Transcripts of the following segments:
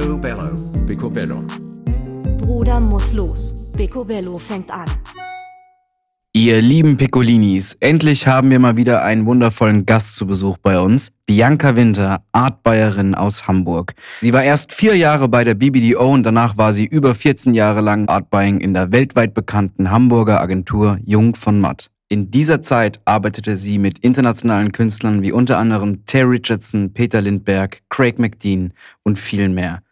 Picobello. Picobello. Bruder muss los. Picobello fängt an. Ihr lieben Piccolinis, endlich haben wir mal wieder einen wundervollen Gast zu Besuch bei uns. Bianca Winter, Artbuyerin aus Hamburg. Sie war erst vier Jahre bei der BBDO und danach war sie über 14 Jahre lang Artbuying in der weltweit bekannten Hamburger Agentur Jung von Matt. In dieser Zeit arbeitete sie mit internationalen Künstlern wie unter anderem Terry Richardson, Peter Lindbergh, Craig McDean und vielen mehr.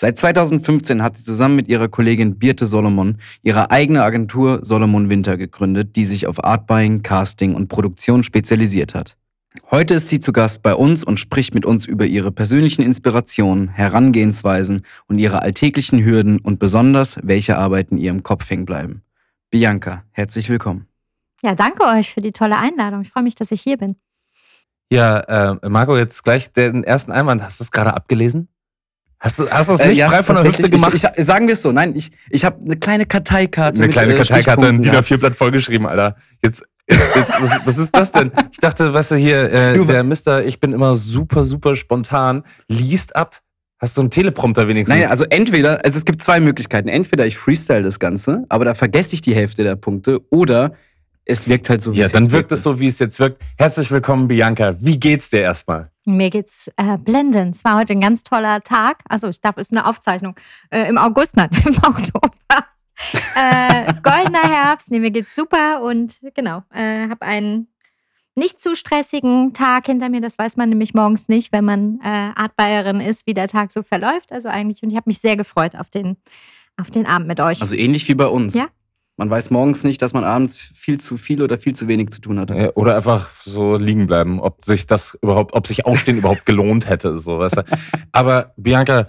Seit 2015 hat sie zusammen mit ihrer Kollegin Birte Solomon ihre eigene Agentur Solomon Winter gegründet, die sich auf Artbuying, Casting und Produktion spezialisiert hat. Heute ist sie zu Gast bei uns und spricht mit uns über ihre persönlichen Inspirationen, Herangehensweisen und ihre alltäglichen Hürden und besonders, welche Arbeiten ihr im Kopf hängen bleiben. Bianca, herzlich willkommen. Ja, danke euch für die tolle Einladung. Ich freue mich, dass ich hier bin. Ja, äh, Marco, jetzt gleich den ersten Einwand. Hast du es gerade abgelesen? Hast du, hast du es nicht Äh, ja, frei von der Hüfte gemacht? Ich, ich, sagen wir es so, nein, ich, ich habe eine kleine Karteikarte. Eine kleine äh, Karteikarte, ein DIN gehabt. A4-Blatt vollgeschrieben, Alter. Jetzt, jetzt, jetzt was, was ist das denn? Ich dachte, weißt du, hier, äh, der Mister, ich bin immer super, super spontan, liest ab. Hast du einen Teleprompter wenigstens? Nein, also entweder, also es gibt zwei Möglichkeiten. Entweder ich freestyle das Ganze, aber da vergesse ich die Hälfte der Punkte, oder es wirkt halt so, wie ja, es dann jetzt wirkt es so, wie es jetzt wirkt. Herzlich willkommen, Bianca. Wie geht's dir erstmal? Mir geht's äh, blendend. Es war heute ein ganz toller Tag. Also ich darf, es ist eine Aufzeichnung. Äh, Im August, nein, im Oktober. äh, goldener Herbst. Nee, mir geht's super und genau, äh, habe einen nicht zu stressigen Tag hinter mir. Das weiß man nämlich morgens nicht, wenn man äh, Artbuyerin ist, wie der Tag so verläuft. Also eigentlich, und ich habe mich sehr gefreut auf den, auf den Abend mit euch. Also ähnlich wie bei uns. Ja. Man weiß morgens nicht, dass man abends viel zu viel oder viel zu wenig zu tun hat. Ja, Oder einfach so liegen bleiben, ob sich das überhaupt, ob sich Aufstehen überhaupt gelohnt hätte, so, weißt du. Aber Bianca,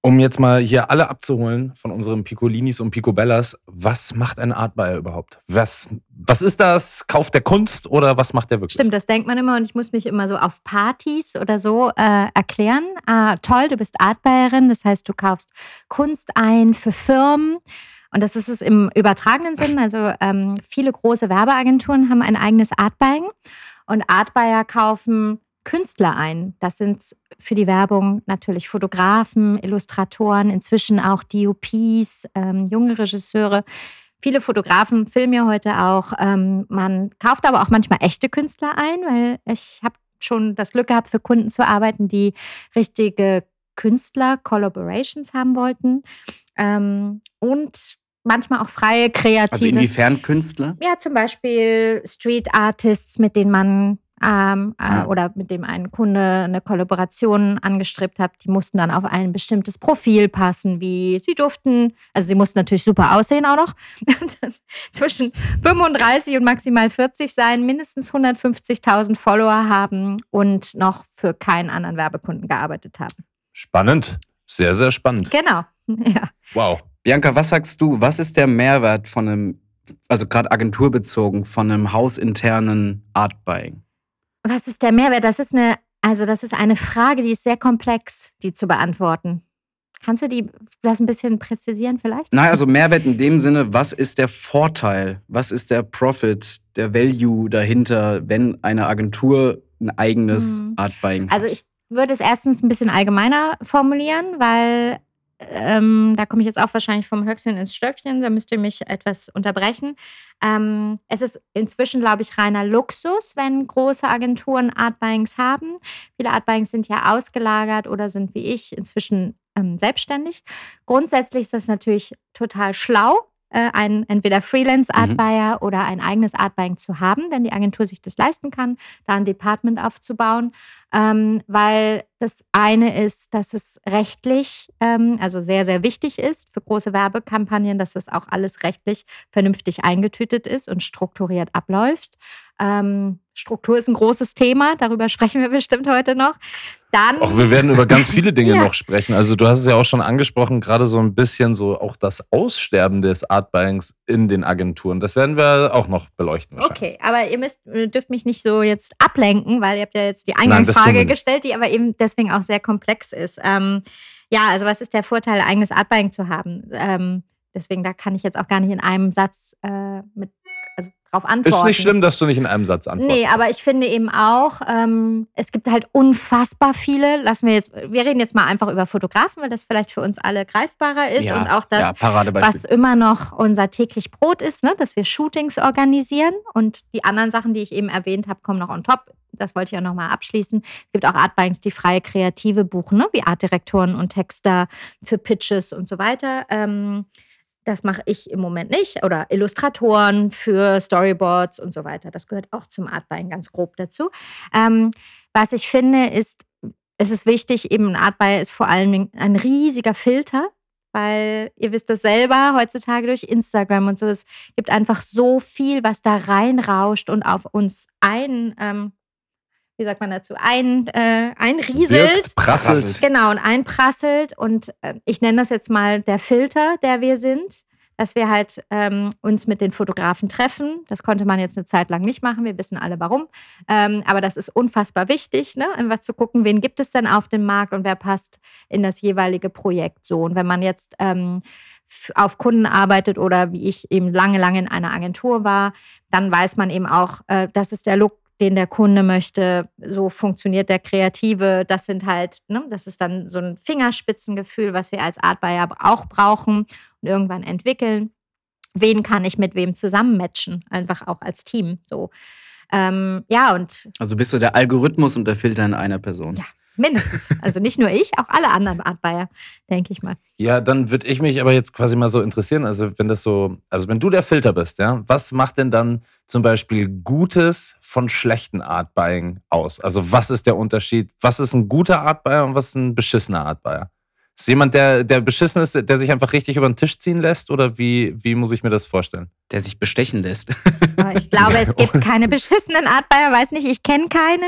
um jetzt mal hier alle abzuholen von unseren Piccolinis und Picobellas, was macht ein Artbuyer überhaupt? Was, was ist das? Kauft der Kunst oder was macht der wirklich? Stimmt, das denkt man immer und ich muss mich immer so auf Partys oder so äh, erklären. Ah, toll, du bist Artbuyerin, das heißt, du kaufst Kunst ein für Firmen. Und das ist es im übertragenen Sinn. Also ähm, viele große Werbeagenturen haben ein eigenes Artbuying und Artbuyer kaufen Künstler ein. Das sind für die Werbung natürlich Fotografen, Illustratoren, inzwischen auch DOPs, ähm, junge Regisseure. Viele Fotografen filmen ja heute auch. Ähm, man kauft aber auch manchmal echte Künstler ein, weil ich habe schon das Glück gehabt, für Kunden zu arbeiten, die richtige Künstler-Collaborations haben wollten. Ähm, und manchmal auch freie, kreative. Also inwiefern Künstler? Ja, zum Beispiel Street Artists, mit denen man ähm, äh, Ah. oder mit dem ein Kunde eine Kollaboration angestrebt hat, die mussten dann auf ein bestimmtes Profil passen, wie sie durften, also sie mussten natürlich super aussehen auch noch, zwischen 35 und maximal 40 sein, mindestens 150.000 Follower haben und noch für keinen anderen Werbekunden gearbeitet haben. Spannend. Sehr, sehr spannend. Genau. Ja. Wow. Bianca, was sagst du? Was ist der Mehrwert von einem, also gerade agenturbezogen, von einem hausinternen Artbuying? Was ist der Mehrwert? Das ist eine, also das ist eine Frage, die ist sehr komplex, die zu beantworten. Kannst du die das ein bisschen präzisieren vielleicht? Nein, also Mehrwert in dem Sinne, was ist der Vorteil? Was ist der Profit, der Value dahinter, wenn eine Agentur ein eigenes Mhm. Artbuying hat? Also ich würde es erstens ein bisschen allgemeiner formulieren, weil ähm, da komme ich jetzt auch wahrscheinlich vom Höchstchen ins Stöckchen, da müsst ihr mich etwas unterbrechen. Ähm, es ist inzwischen, glaube ich, reiner Luxus, wenn große Agenturen Artbuyings haben. Viele Artbuyings sind ja ausgelagert oder sind wie ich inzwischen ähm, selbstständig. Grundsätzlich ist das natürlich total schlau, äh, ein entweder Freelance-Artbuyer oder ein eigenes Artbuying zu haben, wenn die Agentur sich das leisten kann, da ein Department aufzubauen. Ähm, weil das eine ist, dass es rechtlich, ähm, also sehr, sehr wichtig ist für große Werbekampagnen, dass das auch alles rechtlich vernünftig eingetütet ist und strukturiert abläuft. Ähm, Struktur ist ein großes Thema, darüber sprechen wir bestimmt heute noch. Dann, Auch wir werden über ganz viele Dinge Ja. noch sprechen. Also du hast es ja auch schon angesprochen, gerade so ein bisschen so auch das Aussterben des Artbuyings in den Agenturen. Das werden wir auch noch beleuchten. Okay, aber ihr müsst, dürft mich nicht so jetzt ablenken, weil ihr habt ja jetzt die Eingangsfrage nicht. gestellt, die aber eben deswegen auch sehr komplex ist. Ähm, ja, also was ist der Vorteil, eigenes Artbuying zu haben? Ähm, deswegen, da kann ich jetzt auch gar nicht in einem Satz äh, mit, drauf antworten. Ist nicht schlimm, dass du nicht in einem Satz antwortest. Nee, aber ich finde eben auch, ähm, es gibt halt unfassbar viele. Lassen wir jetzt, wir reden jetzt mal einfach über Fotografen, weil das vielleicht für uns alle greifbarer ist ja, und auch das, ja, was immer noch unser täglich Brot ist, ne? dass wir Shootings organisieren und die anderen Sachen, die ich eben erwähnt habe, kommen noch on top. Das wollte ich auch nochmal abschließen. Es gibt auch Artbikes, die freie Kreative buchen, ne? wie Artdirektoren und Texter für Pitches und so weiter. Ähm, das mache ich im Moment nicht. Oder Illustratoren für Storyboards und so weiter. Das gehört auch zum Artbuying ganz grob dazu. Ähm, was ich finde, ist, es ist wichtig, eben ein Artbuyer ist vor allem ein riesiger Filter, weil ihr wisst das selber heutzutage durch Instagram und so. Es gibt einfach so viel, was da reinrauscht und auf uns ein, ähm, wie sagt man dazu, ein, äh, einrieselt. Wirkt, prasselt. Genau, und einprasselt. Und äh, ich nenne das jetzt mal der Filter, der wir sind, dass wir halt ähm, uns mit den Fotografen treffen. Das konnte man jetzt eine Zeit lang nicht machen. Wir wissen alle warum. Ähm, aber das ist unfassbar wichtig, ne? einfach zu gucken, wen gibt es denn auf dem Markt und wer passt in das jeweilige Projekt so. Und wenn man jetzt ähm, auf Kunden arbeitet oder wie ich eben lange, lange in einer Agentur war, dann weiß man eben auch, äh, das ist der Look, den der Kunde möchte. So funktioniert der Kreative. Das sind halt, ne, das ist dann so ein Fingerspitzengefühl, was wir als Art Buyer auch brauchen und irgendwann entwickeln. Wen kann ich mit wem zusammenmatchen? Einfach auch als Team. So. Ähm, ja, und. Also bist du der Algorithmus und der Filter in einer Person. Ja. Mindestens. Also nicht nur ich, auch alle anderen Art Buyer, denke ich mal. Ja, dann würde ich mich aber jetzt quasi mal so interessieren. Also, wenn das so, also wenn du der Filter bist, ja, was macht denn dann zum Beispiel Gutes von schlechten Art Buying aus? Also, was ist der Unterschied? Was ist ein guter Art Buyer und was ist ein beschissener Art Buyer? Ist jemand, der, der beschissen ist, der sich einfach richtig über den Tisch ziehen lässt? Oder wie, wie muss ich mir das vorstellen? Der sich bestechen lässt. Ich glaube, es gibt keine beschissenen Art Buyer, weiß nicht, ich kenne keine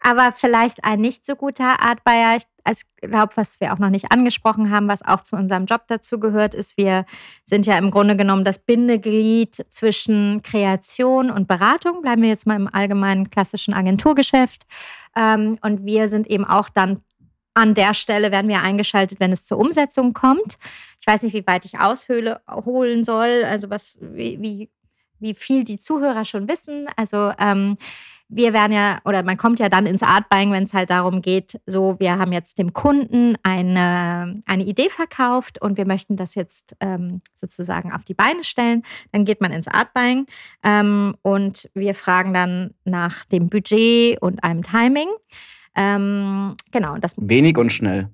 aber vielleicht ein nicht so guter Art Buyer. Ich glaube, was wir auch noch nicht angesprochen haben, was auch zu unserem Job dazu gehört, ist, wir sind ja im Grunde genommen das Bindeglied zwischen Kreation und Beratung. Bleiben wir jetzt mal im allgemeinen klassischen Agenturgeschäft. Ähm, und wir sind eben auch dann an der Stelle werden wir eingeschaltet, wenn es zur Umsetzung kommt. Ich weiß nicht, wie weit ich ausholen soll, also was, wie, wie, wie viel die Zuhörer schon wissen. Also ähm, wir werden ja, oder man kommt ja dann ins Artbuying, wenn es halt darum geht, so, wir haben jetzt dem Kunden eine, eine Idee verkauft und wir möchten das jetzt ähm, sozusagen auf die Beine stellen. Dann geht man ins Artbuying ähm, und wir fragen dann nach dem Budget und einem Timing. Ähm, genau. Das Wenig und schnell.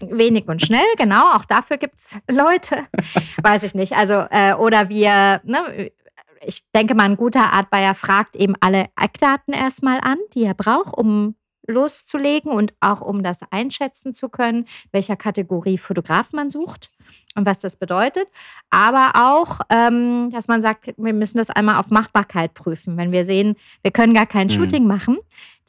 Wenig und schnell, genau. Auch dafür gibt es Leute. Weiß ich nicht. Also, äh, oder wir, ne, ich denke mal, ein guter Artbuyer fragt eben alle Eckdaten erstmal an, die er braucht, um loszulegen und auch um das einschätzen zu können, welcher Kategorie Fotograf man sucht und was das bedeutet. Aber auch, ähm, dass man sagt, wir müssen das einmal auf Machbarkeit prüfen. Wenn wir sehen, wir können gar kein mhm. Shooting machen,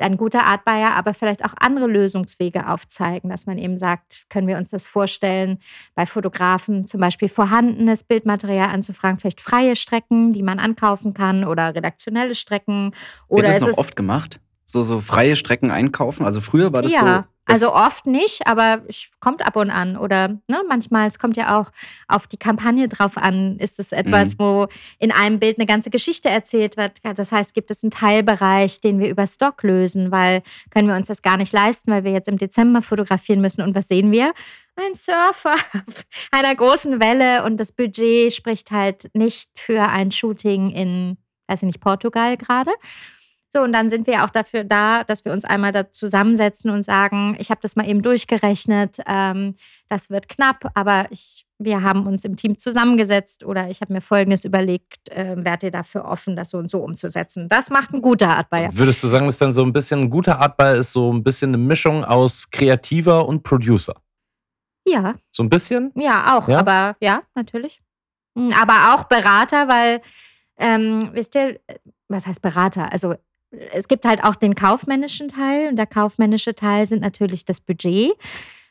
ein guter Art Buyer aber vielleicht auch andere Lösungswege aufzeigen, dass man eben sagt, können wir uns das vorstellen, bei Fotografen zum Beispiel vorhandenes Bildmaterial anzufragen, vielleicht freie Strecken, die man ankaufen kann oder redaktionelle Strecken. Oder Wird das noch oft gemacht? So, so freie Strecken einkaufen? Also früher war das ja, so also oft nicht, aber es kommt ab und an. Oder ne, manchmal, es kommt ja auch auf die Kampagne drauf an. Ist es etwas, mhm. wo in einem Bild eine ganze Geschichte erzählt wird? Das heißt, gibt es einen Teilbereich, den wir über Stock lösen, weil können wir uns das gar nicht leisten, weil wir jetzt im Dezember fotografieren müssen. Und was sehen wir? Ein Surfer auf einer großen Welle und das Budget spricht halt nicht für ein Shooting in, weiß ich nicht, Portugal gerade. So, und dann sind wir auch dafür da, dass wir uns einmal da zusammensetzen und sagen, ich habe das mal eben durchgerechnet, ähm, das wird knapp, aber ich, wir haben uns im Team zusammengesetzt oder ich habe mir Folgendes überlegt, äh, werdet ihr dafür offen, das so und so umzusetzen. Das macht ein guter Artbuyer. Würdest du sagen, dass dann so ein bisschen ein guter Artbuyer ist so ein bisschen eine Mischung aus Kreativer und Producer? Ja. So ein bisschen? Ja, auch, ja? aber ja, natürlich. Hm, aber auch Berater, weil, ähm, wisst ihr, was heißt Berater? Also es gibt halt auch den kaufmännischen Teil und der kaufmännische Teil sind natürlich das Budget,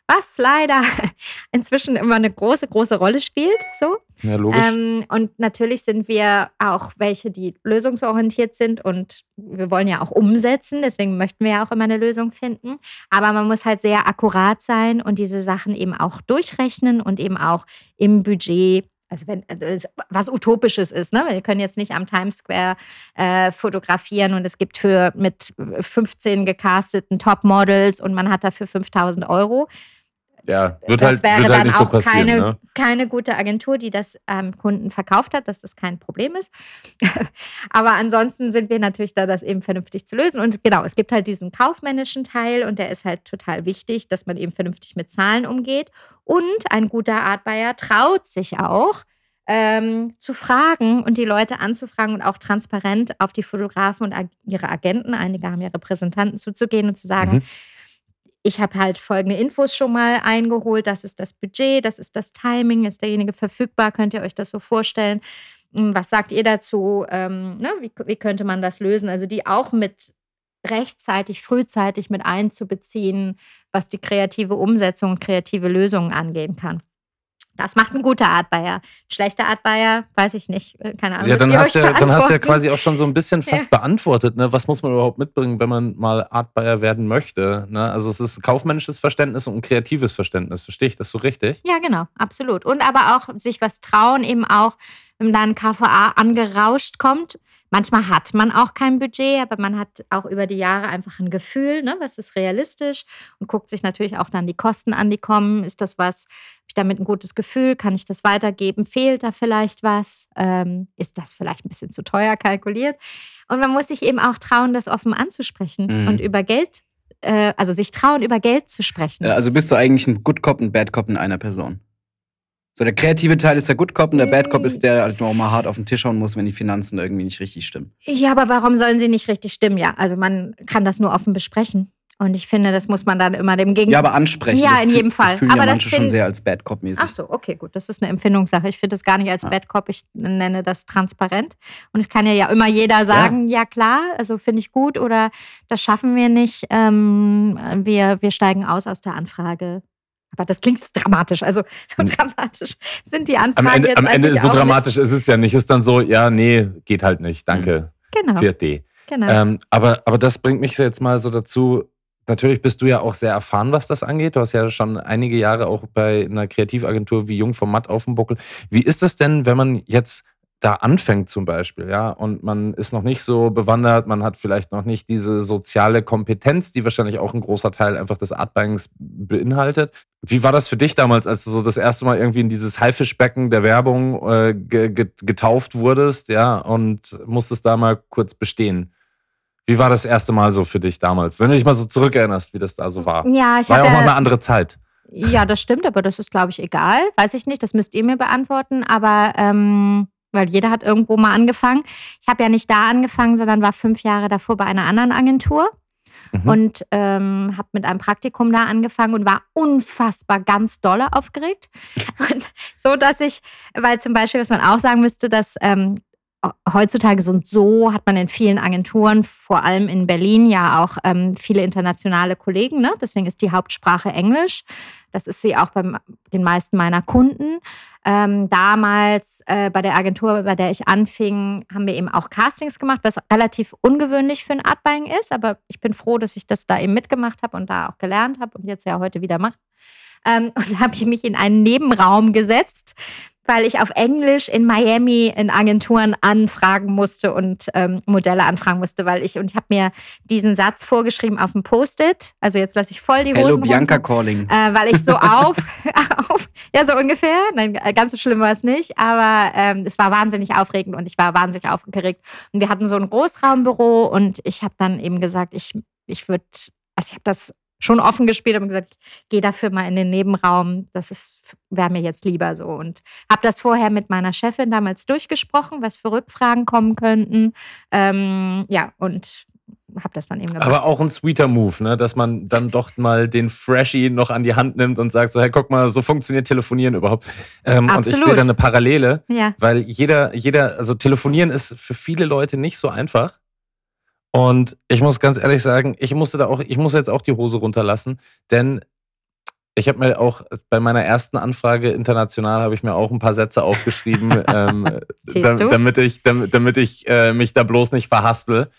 was leider inzwischen immer eine große, große Rolle spielt. So. Ja, logisch. Ähm, und natürlich sind wir auch welche, die lösungsorientiert sind und wir wollen ja auch umsetzen, deswegen möchten wir ja auch immer eine Lösung finden. Aber man muss halt sehr akkurat sein und diese Sachen eben auch durchrechnen und eben auch im Budget also wenn, also was Utopisches ist, ne? Wir können jetzt nicht am Times Square äh, fotografieren und es gibt für mit 15 gecasteten Topmodels und man hat dafür 5000 Euro. Ja, wird das halt, wäre wird dann halt so auch passieren. keine, ne? keine gute Agentur, die das ähm, Kunden verkauft hat, dass das kein Problem ist. Aber ansonsten sind wir natürlich da, das eben vernünftig zu lösen. Und genau, es gibt halt diesen kaufmännischen Teil und der ist halt total wichtig, dass man eben vernünftig mit Zahlen umgeht. Und ein guter Art Buyer traut sich auch, ähm, zu fragen und die Leute anzufragen und auch transparent auf die Fotografen und ihre Agenten, einige haben ja Repräsentanten, zuzugehen und zu sagen, Mhm. Ich habe halt folgende Infos schon mal eingeholt, das ist das Budget, das ist das Timing, ist derjenige verfügbar, könnt ihr euch das so vorstellen? Hm, Was sagt ihr dazu? Ähm, ne? wie, wie könnte man das lösen? Also die auch mit rechtzeitig, frühzeitig mit einzubeziehen, was die kreative Umsetzung und kreative Lösungen angehen kann. Das macht ein guter Art Buyer. Ein schlechter Art Buyer, weiß ich nicht. Äh, Keine Ahnung. Ja, dann hast, ja, dann hast du ja quasi auch schon so ein bisschen fast beantwortet, ne? Was muss man überhaupt mitbringen, wenn man mal Art Buyer werden möchte? Ne? Also es ist kaufmännisches Verständnis und ein kreatives Verständnis. Verstehe ich das so richtig? Ja, genau, absolut. Und aber auch sich was trauen, eben auch, wenn da ein KVA angerauscht kommt. Manchmal hat man auch kein Budget, aber man hat auch über die Jahre einfach ein Gefühl, ne, was ist realistisch und guckt sich natürlich auch dann die Kosten an, die kommen. Ist das was, habe ich damit ein gutes Gefühl? Kann ich das weitergeben? Fehlt da vielleicht was? Ähm, ist das vielleicht ein bisschen zu teuer kalkuliert? Und man muss sich eben auch trauen, das offen anzusprechen Mhm. und über Geld, äh, also sich trauen, über Geld zu sprechen. Also bist du eigentlich ein Good Cop und Bad Cop in einer Person? So, der kreative Teil ist der Good Cop und der Bad Cop ist der halt noch mal hart auf den Tisch hauen muss, wenn die Finanzen irgendwie nicht richtig stimmen. Ja, aber warum sollen sie nicht richtig stimmen? Ja, also man kann das nur offen besprechen. Und ich finde, das muss man dann immer dem Gegenüber. Ja, aber ansprechen. Ja, in jedem Fall. Das fühlen Aber ja das manche schon sehr als Bad Cop-mäßig. Ach so, okay, gut. Das ist eine Empfindungssache. Ich finde das gar nicht als Ja. Bad Cop. Ich nenne das transparent. Und es kann ja, ja immer jeder sagen, ja, klar, also finde ich gut oder das schaffen wir nicht. Ähm, wir, wir steigen aus aus der Anfrage. Aber das klingt dramatisch. Also so dramatisch sind die Anfragen Am Ende, jetzt am Ende ist so dramatisch ist es ja nicht. Ist dann so, ja, nee, geht halt nicht. Danke. Nicht. Genau, 4D. genau. Ähm, aber, aber das bringt mich jetzt mal so dazu. Natürlich bist du ja auch sehr erfahren, was das angeht. Du hast ja schon einige Jahre auch bei einer Kreativagentur wie Jung vom Matt auf dem Buckel. Wie ist das denn, wenn man jetzt da anfängt zum Beispiel, ja, und man ist noch nicht so bewandert, man hat vielleicht noch nicht diese soziale Kompetenz, die wahrscheinlich auch ein großer Teil einfach des Artbuyings beinhaltet. Wie war das für dich damals, als du so das erste Mal irgendwie in dieses Haifischbecken der Werbung äh, ge ge getauft wurdest, ja, und musstest da mal kurz bestehen? Wie war das erste Mal so für dich damals? Wenn du dich mal so zurückerinnerst, wie das da so war. ja, ich War ja habe auch noch ja, eine andere Zeit. Ja, das stimmt, aber das ist, glaube ich, egal. Weiß ich nicht, das müsst ihr mir beantworten. Aber ähm, weil jeder hat irgendwo mal angefangen. Ich habe ja nicht da angefangen, sondern war fünf Jahre davor bei einer anderen Agentur Mhm. und ähm, habe mit einem Praktikum da angefangen und war unfassbar ganz dolle aufgeregt. Und so, dass ich, weil zum Beispiel, was man auch sagen müsste, dass ähm, heutzutage so und so hat man in vielen Agenturen, vor allem in Berlin, ja auch ähm, viele internationale Kollegen. Ne? Deswegen ist die Hauptsprache Englisch. Das ist sie auch bei den meisten meiner Kunden. Ähm, damals äh, bei der Agentur, bei der ich anfing, haben wir eben auch Castings gemacht, was relativ ungewöhnlich für ein Artbuying ist. Aber ich bin froh, dass ich das da eben mitgemacht habe und da auch gelernt habe und jetzt ja heute wieder mache. Ähm, und habe ich mich in einen Nebenraum gesetzt, weil ich auf Englisch in Miami in Agenturen anfragen musste und ähm, Modelle anfragen musste, weil ich und ich habe mir diesen Satz vorgeschrieben auf dem Post-it. Also jetzt lasse ich voll die Hello Hosen Bianca runter, Calling. äh, weil ich so auf, auf, ja so ungefähr. Nein, ganz so schlimm war es nicht, aber ähm, es war wahnsinnig aufregend und ich war wahnsinnig aufgeregt. Und wir hatten so ein Großraumbüro und ich habe dann eben gesagt, ich ich würde, also ich habe das schon offen gespielt und gesagt, ich gehe dafür mal in den Nebenraum. Das ist wäre mir jetzt lieber so und habe das vorher mit meiner Chefin damals durchgesprochen, was für Rückfragen kommen könnten. Ähm, ja und habe das dann eben gemacht. Aber auch ein sweeter Move, ne? dass man dann doch mal den Freshie noch an die Hand nimmt und sagt so, hey, guck mal, so funktioniert Telefonieren überhaupt. Ähm, und ich sehe da eine Parallele, ja, weil jeder, jeder, also Telefonieren ist für viele Leute nicht so einfach. Und ich muss ganz ehrlich sagen, ich musste da auch, ich muss jetzt auch die Hose runterlassen, denn ich habe mir auch bei meiner ersten Anfrage international habe ich mir auch ein paar Sätze aufgeschrieben, ähm, da, damit ich, damit, damit ich äh, mich da bloß nicht verhaspel.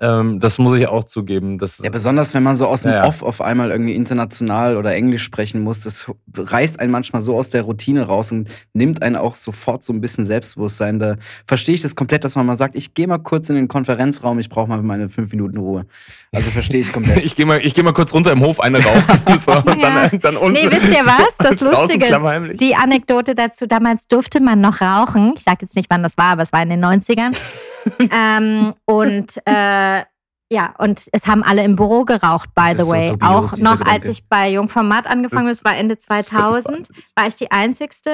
Ähm, das muss ich auch zugeben. Das, Ja, besonders wenn man so aus dem Ja. Off auf einmal irgendwie international oder Englisch sprechen muss, das reißt einen manchmal so aus der Routine raus und nimmt einen auch sofort so ein bisschen Selbstbewusstsein. Da verstehe ich das komplett, dass man mal sagt, ich gehe mal kurz in den Konferenzraum, ich brauche mal meine fünf Minuten Ruhe. Also verstehe ich komplett. ich gehe mal, ich geh mal kurz runter im Hof eine rauchen. so, und Ja. dann, dann unten. Nee, wisst ihr was? Das Lustige, die Anekdote dazu, damals durfte man noch rauchen. Ich sage jetzt nicht, wann das war, aber es war in den 90ern. ähm, und äh, ja, und es haben alle im Büro geraucht, by the so way. dubios, Auch noch, als ich bei Jungformat angefangen habe, das war Ende Das ist so 2000, war ich die Einzigste.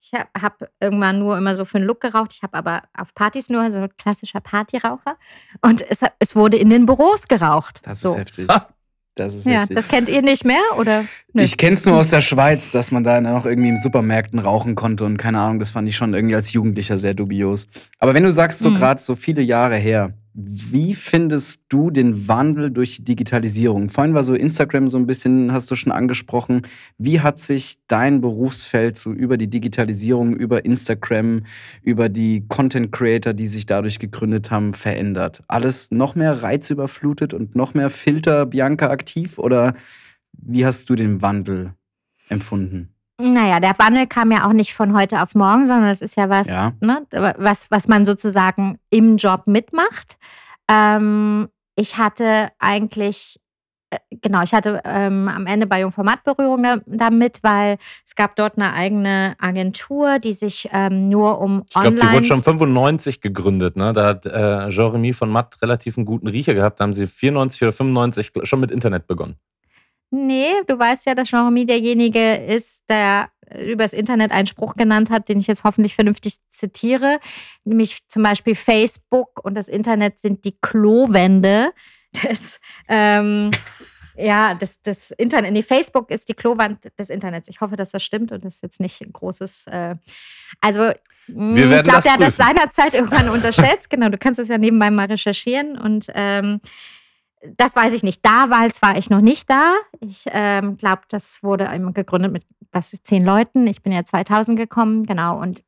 Ich habe hab irgendwann nur immer so für einen Look geraucht. Ich habe aber auf Partys nur so ein klassischer Partyraucher. Und es, es wurde in den Büros geraucht. Das so. ist heftig. Das ist Ja, heftig. das kennt ihr nicht mehr, oder? Nö. Ich kenne es nur aus der Schweiz, dass man da noch irgendwie im Supermärkten rauchen konnte und keine Ahnung, das fand ich schon irgendwie als Jugendlicher sehr dubios. Aber wenn du sagst, so Mhm. gerade so viele Jahre her, wie findest du den Wandel durch die Digitalisierung? Vorhin war so Instagram so ein bisschen, hast du schon angesprochen. Wie hat sich dein Berufsfeld so über die Digitalisierung, über Instagram, über die Content Creator, die sich dadurch gegründet haben, verändert? Alles noch mehr reizüberflutet und noch mehr Filter Bianca aktiv oder wie hast du den Wandel empfunden? Naja, der Wandel kam ja auch nicht von heute auf morgen, sondern das ist ja was, Ja. Ne, was, was man sozusagen im Job mitmacht. Ähm, ich hatte eigentlich, äh, genau, ich hatte ähm, am Ende bei Jungformat Berührung da, damit, weil es gab dort eine eigene Agentur, die sich ähm, nur um Ich glaube, Online... die wurde schon 95 gegründet. Ne? Da hat äh, Jeremy von Matt relativ einen guten Riecher gehabt. Da haben sie 94 oder 95 schon mit Internet begonnen. Nee, du weißt ja, dass Jeremy derjenige ist, der übers Internet einen Spruch genannt hat, den ich jetzt hoffentlich vernünftig zitiere. Nämlich zum Beispiel Facebook und das Internet sind die Klowände des, ähm, ja, des, des Internet. Nee, Facebook ist die Klowand des Internets. Ich hoffe, dass das stimmt und das ist jetzt nicht ein großes. Äh, also, mh, Wir ich glaube, das der hat das seinerzeit irgendwann unterschätzt. Genau, du kannst es ja nebenbei mal recherchieren und. Ähm, das weiß ich nicht. Damals war ich noch nicht da. Ich ähm, glaube, das wurde gegründet mit was zehn Leuten. Ich bin ja 2000 gekommen, genau. Und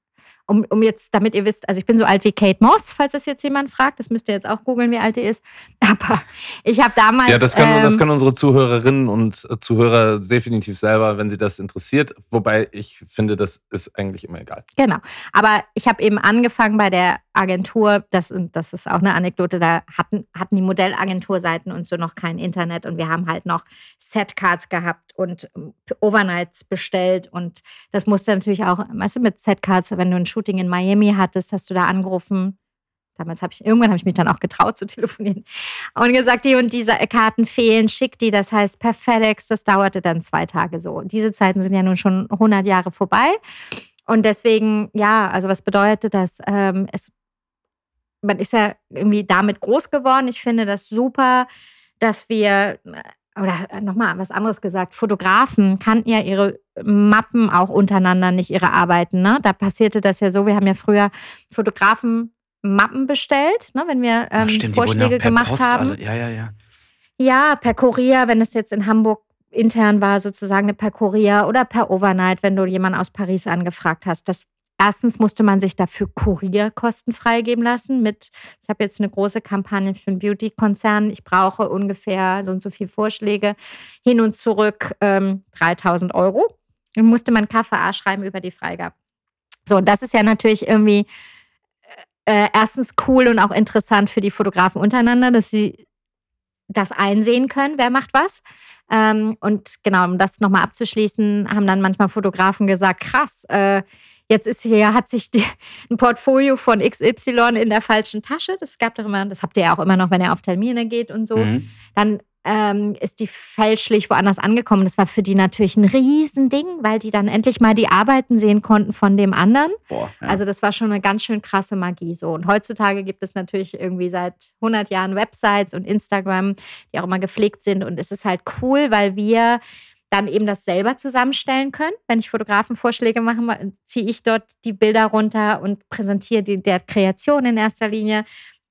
um, um jetzt, damit ihr wisst, also ich bin so alt wie Kate Moss, falls das jetzt jemand fragt. Das müsst ihr jetzt auch googeln, wie alt die ist. Aber ich habe damals. Ja, das können, das ähm, können unsere Zuhörerinnen und Zuhörer definitiv selber, wenn sie das interessiert. Wobei ich finde, das ist eigentlich immer egal. Genau. Aber ich habe eben angefangen bei der Agentur, das, und das ist auch eine Anekdote, da hatten, hatten die Modellagenturseiten und so noch kein Internet und wir haben halt noch Setcards gehabt und ähm, Overnights bestellt und das musste natürlich auch, weißt du, mit Setcards, wenn du ein Shooting in Miami hattest, hast du da angerufen. Damals habe ich, irgendwann habe ich mich dann auch getraut zu telefonieren und gesagt, die und diese Karten fehlen, schick die, das heißt per FedEx, das dauerte dann zwei Tage so. Diese Zeiten sind ja nun schon 100 Jahre vorbei. Und deswegen, ja, also was bedeutet das? Ähm, es, man ist ja irgendwie damit groß geworden. Ich finde das super, dass wir, oder nochmal was anderes gesagt, Fotografen kannten ja ihre Mappen auch untereinander, nicht ihre Arbeiten. Ne? Da passierte das ja so, wir haben ja früher Fotografen Mappen bestellt, ne, wenn wir ähm, Ach, stimmt, Vorschläge gemacht Post haben. alle- Ja, ja, ja. Ja, per Kurier, wenn es jetzt in Hamburg intern war, sozusagen eine per Kurier oder per Overnight, wenn du jemanden aus Paris angefragt hast. Das erstens musste man sich dafür Kurierkosten freigeben lassen. Mit, ich habe jetzt eine große Kampagne für einen Beauty-Konzern. Ich brauche ungefähr so und so viele Vorschläge hin und zurück ähm, 3000 Euro. Dann musste man KVA schreiben über die Freigabe. So, und das ist ja natürlich irgendwie äh, erstens cool und auch interessant für die Fotografen untereinander, dass sie das einsehen können, wer macht was. Ähm, und genau, um das nochmal abzuschließen, haben dann manchmal Fotografen gesagt, krass, äh, jetzt ist hier, hat sich die, ein Portfolio von XY in der falschen Tasche. Das gab doch immer, das habt ihr ja auch immer noch, wenn ihr auf Termine geht und so. Mhm. Dann ähm, ist die fälschlich woanders angekommen. Das war für die natürlich ein Riesending, weil die dann endlich mal die Arbeiten sehen konnten von dem anderen. Boah, ja. Also das war schon eine ganz schön krasse Magie so. Und heutzutage gibt es natürlich irgendwie seit 100 Jahren Websites und Instagram, die auch immer gepflegt sind. Und es ist halt cool, weil wir dann eben das selber zusammenstellen können. Wenn ich Fotografenvorschläge mache, ziehe ich dort die Bilder runter und präsentiere die der Kreation in erster Linie.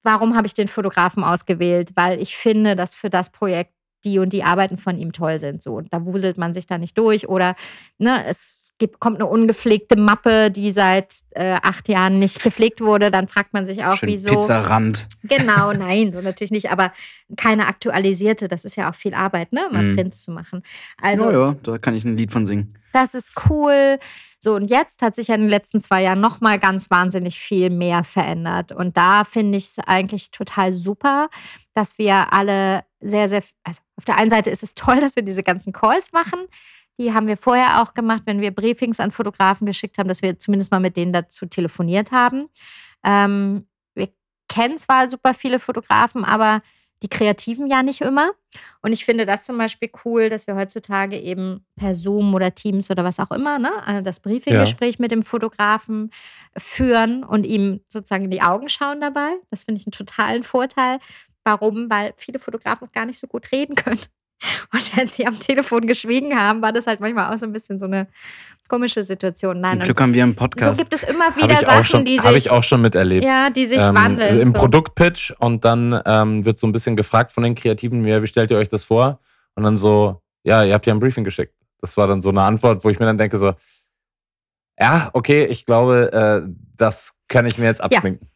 Warum habe ich den Fotografen ausgewählt? Weil ich finde, dass für das Projekt die und die Arbeiten von ihm toll sind. So, und da wuselt man sich da nicht durch oder ne, es gibt, kommt eine ungepflegte Mappe, die seit äh, acht Jahren nicht gepflegt wurde, dann fragt man sich auch, Schön wieso. Pizzarand. Genau, nein, so natürlich nicht, aber keine aktualisierte, das ist ja auch viel Arbeit, ne, mal Mhm. Prints zu machen. Also, ja, ja, da kann ich ein Lied von singen. das ist cool. So, und jetzt hat sich ja in den letzten zwei Jahren nochmal ganz wahnsinnig viel mehr verändert. Und da finde ich es eigentlich total super, dass wir alle sehr, sehr, also auf der einen Seite ist es toll, dass wir diese ganzen Calls machen. Die haben wir vorher auch gemacht, wenn wir Briefings an Fotografen geschickt haben, dass wir zumindest mal mit denen dazu telefoniert haben. Ähm, wir kennen zwar super viele Fotografen, aber die Kreativen ja nicht immer. Und ich finde das zum Beispiel cool, dass wir heutzutage eben per Zoom oder Teams oder was auch immer, ne, also das Briefinggespräch mit dem Fotografen führen und ihm sozusagen in die Augen schauen dabei. Das finde ich einen totalen Vorteil. Warum? Weil viele Fotografen auch gar nicht so gut reden können. Und wenn sie am Telefon geschwiegen haben, war das halt manchmal auch so ein bisschen so eine komische Situation. Nein, Zum Glück haben wir einen so Podcast. gibt es immer Habe wieder Sachen, schon- die sich, ich auch schon miterlebt. ja, die sich ähm, wandeln. Im so. Produktpitch und dann ähm, wird so ein bisschen gefragt von den Kreativen, ja, wie stellt ihr euch das vor? Und dann so, ja, ihr habt ja ein Briefing geschickt. Das war dann so eine Antwort, wo ich mir dann denke so, ja, okay, ich glaube, äh, das kann ich mir jetzt abschminken. Ja,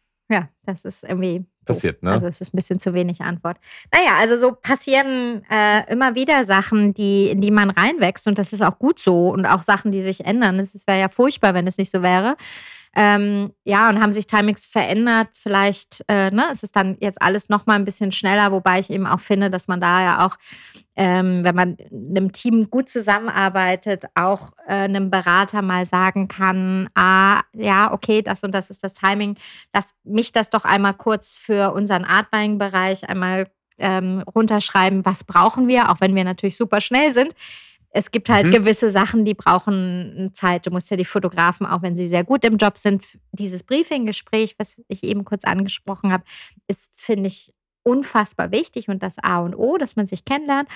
das ist irgendwie. Passiert, ne? Also es ist ein bisschen zu wenig Antwort. Naja, also so passieren äh, immer wieder Sachen, die, in die man reinwächst und das ist auch gut so und auch Sachen, die sich ändern. Es wäre ja furchtbar, wenn es nicht so wäre. Ähm, ja, und haben sich Timings verändert. Vielleicht äh, ne, ist es dann jetzt alles noch mal ein bisschen schneller, wobei ich eben auch finde, dass man da ja auch, ähm, wenn man in einem Team gut zusammenarbeitet, auch äh, einem Berater mal sagen kann, ah, ja, okay, das und das ist das Timing. Lass mich das doch einmal kurz für unseren Art-Buying-Bereich einmal ähm, runterschreiben, was brauchen wir, auch wenn wir natürlich super schnell sind. Es gibt halt Mhm. gewisse Sachen, die brauchen Zeit. Du musst ja die Fotografen, auch wenn sie sehr gut im Job sind, dieses Briefing-Gespräch, was ich eben kurz angesprochen habe, ist, finde ich, unfassbar wichtig und das A und O, dass man sich kennenlernt.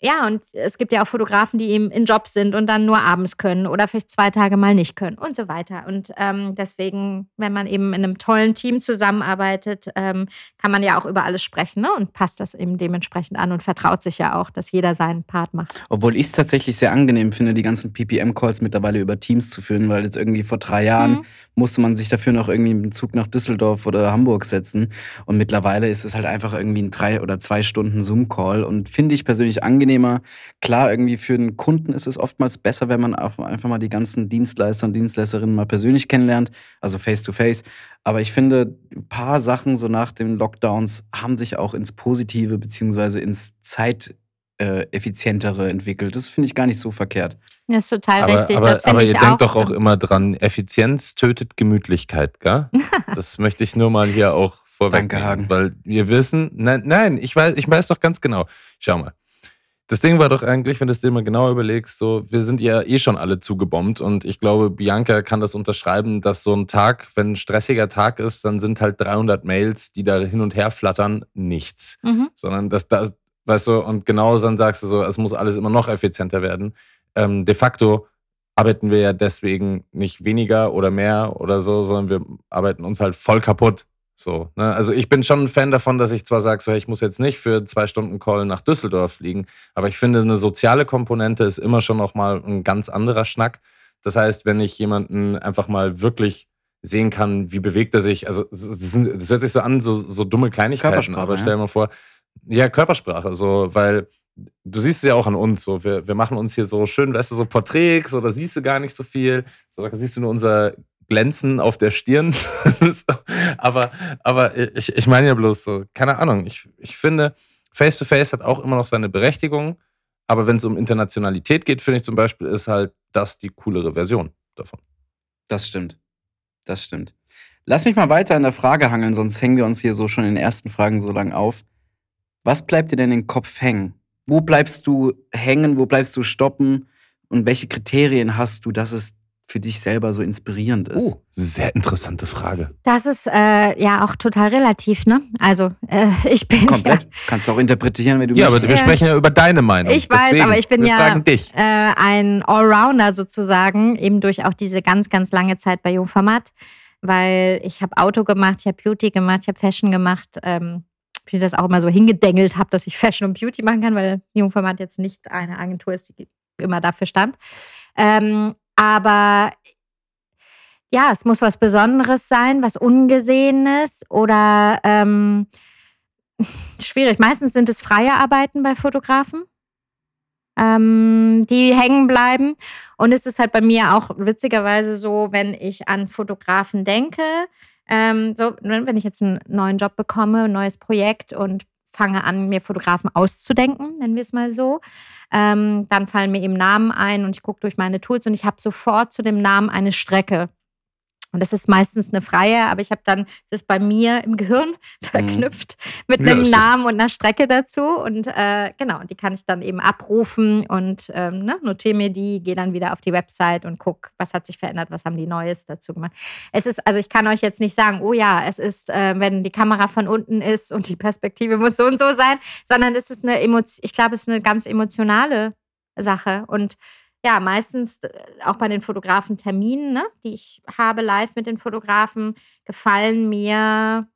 Ja, und es gibt ja auch Fotografen, die eben in Job sind und dann nur abends können oder vielleicht zwei Tage mal nicht können und so weiter. Und ähm, deswegen, wenn man eben in einem tollen Team zusammenarbeitet, ähm, kann man ja auch über alles sprechen ne? und passt das eben dementsprechend an und vertraut sich ja auch, dass jeder seinen Part macht. Obwohl ich es tatsächlich sehr angenehm finde, die ganzen PPM-Calls mittlerweile über Teams zu führen, weil jetzt irgendwie vor drei Jahren Mhm. musste man sich dafür noch irgendwie einen Zug nach Düsseldorf oder Hamburg setzen. Und mittlerweile ist es halt einfach irgendwie ein drei oder zwei Stunden Zoom-Call und finde ich persönlich angenehmer. Klar, irgendwie für den Kunden ist es oftmals besser, wenn man auch einfach mal die ganzen Dienstleister und Dienstleisterinnen mal persönlich kennenlernt, also face to face. Aber ich finde, ein paar Sachen so nach den Lockdowns haben sich auch ins Positive beziehungsweise ins Zeit äh, effizientere entwickelt. Das finde ich gar nicht so verkehrt. Das ist total Aber, richtig. aber, aber ich ihr auch. denkt doch auch immer dran, Effizienz tötet Gemütlichkeit, gell? Das möchte ich nur mal hier auch vorweg. Danke, Hagen. Weil wir wissen, nein, nein, ich weiß, ich weiß doch ganz genau. Schau mal. Das Ding war doch eigentlich, wenn du es dir mal genau überlegst, so, wir sind ja eh schon alle zugebombt und ich glaube, Bianca kann das unterschreiben, dass so ein Tag, wenn ein stressiger Tag ist, dann sind halt 300 Mails, die da hin und her flattern, nichts Mhm. sondern dass das, weißt du, und genau dann sagst du so, es muss alles immer noch effizienter werden. Ähm, de facto arbeiten wir ja deswegen nicht weniger oder mehr oder so, sondern wir arbeiten uns halt voll kaputt. So, ne? Also ich bin schon ein Fan davon, dass ich zwar sage, so, hey, ich muss jetzt nicht für zwei Stunden Call nach Düsseldorf fliegen, aber ich finde, eine soziale Komponente ist immer schon noch mal ein ganz anderer Schnack. Das heißt, wenn ich jemanden einfach mal wirklich sehen kann, wie bewegt er sich, also das, das hört sich so an, so, so dumme Kleinigkeiten, aber stell dir mal vor, ja, Körpersprache, so, weil du siehst es ja auch an uns, so, wir, wir machen uns hier so schön, weißt du, so Porträts, so, da siehst du gar nicht so viel, so, da siehst du nur unser Glänzen auf der Stirn. aber aber ich, ich meine ja bloß so, keine Ahnung, ich, ich finde, Face-to-Face hat auch immer noch seine Berechtigung, aber wenn es um Internationalität geht, finde ich zum Beispiel, ist halt das die coolere Version davon. Das stimmt. Das stimmt. Lass mich mal weiter in der Frage hangeln, sonst hängen wir uns hier so schon in den ersten Fragen so lang auf. Was bleibt dir denn den Kopf hängen? Wo bleibst du hängen? Wo bleibst du stoppen? Und welche Kriterien hast du, dass es für dich selber so inspirierend ist? Oh, sehr interessante Frage. Das ist äh, ja auch total relativ, ne? Also äh, ich bin Komplett. ja Kannst du auch interpretieren, wenn du Ja, aber möchtest. wir Ja. sprechen ja über deine Meinung. Ich weiß, Deswegen, aber ich bin wir ja- äh, ein Allrounder sozusagen, eben durch auch diese ganz, ganz lange Zeit bei Jungformat, weil ich habe Auto gemacht, ich habe Beauty gemacht, ich habe Fashion gemacht. Ähm, ich das auch immer so hingedengelt habe, dass ich Fashion und Beauty machen kann, weil Jungformat jetzt nicht eine Agentur ist, die immer dafür stand. Ähm, aber ja, es muss was Besonderes sein, was Ungesehenes oder ähm, schwierig. Meistens sind es freie Arbeiten bei Fotografen, ähm, die hängen bleiben. Und es ist halt bei mir auch witzigerweise so, wenn ich an Fotografen denke, ähm, so, wenn ich jetzt einen neuen Job bekomme, ein neues Projekt und fange an, mir Fotografen auszudenken, nennen wir es mal so. Ähm, dann fallen mir eben Namen ein und ich gucke durch meine Tools und ich habe sofort zu dem Namen eine Strecke. Und das ist meistens eine freie, aber ich habe dann, das ist bei mir im Gehirn verknüpft mit Ja, einem Namen und einer Strecke dazu. Und äh, genau, die kann ich dann eben abrufen und ähm, ne, notiere mir die, gehe dann wieder auf die Website und gucke, was hat sich verändert, was haben die Neues dazu gemacht. Es ist, also ich kann euch jetzt nicht sagen, oh ja, es ist, äh, wenn die Kamera von unten ist und die Perspektive muss so und so sein, sondern es ist eine Emotion, ich glaube, es ist eine ganz emotionale Sache. Und ja, meistens äh, auch bei den Fotografen-Terminen, ne, die ich habe live mit den Fotografen, gefallen mir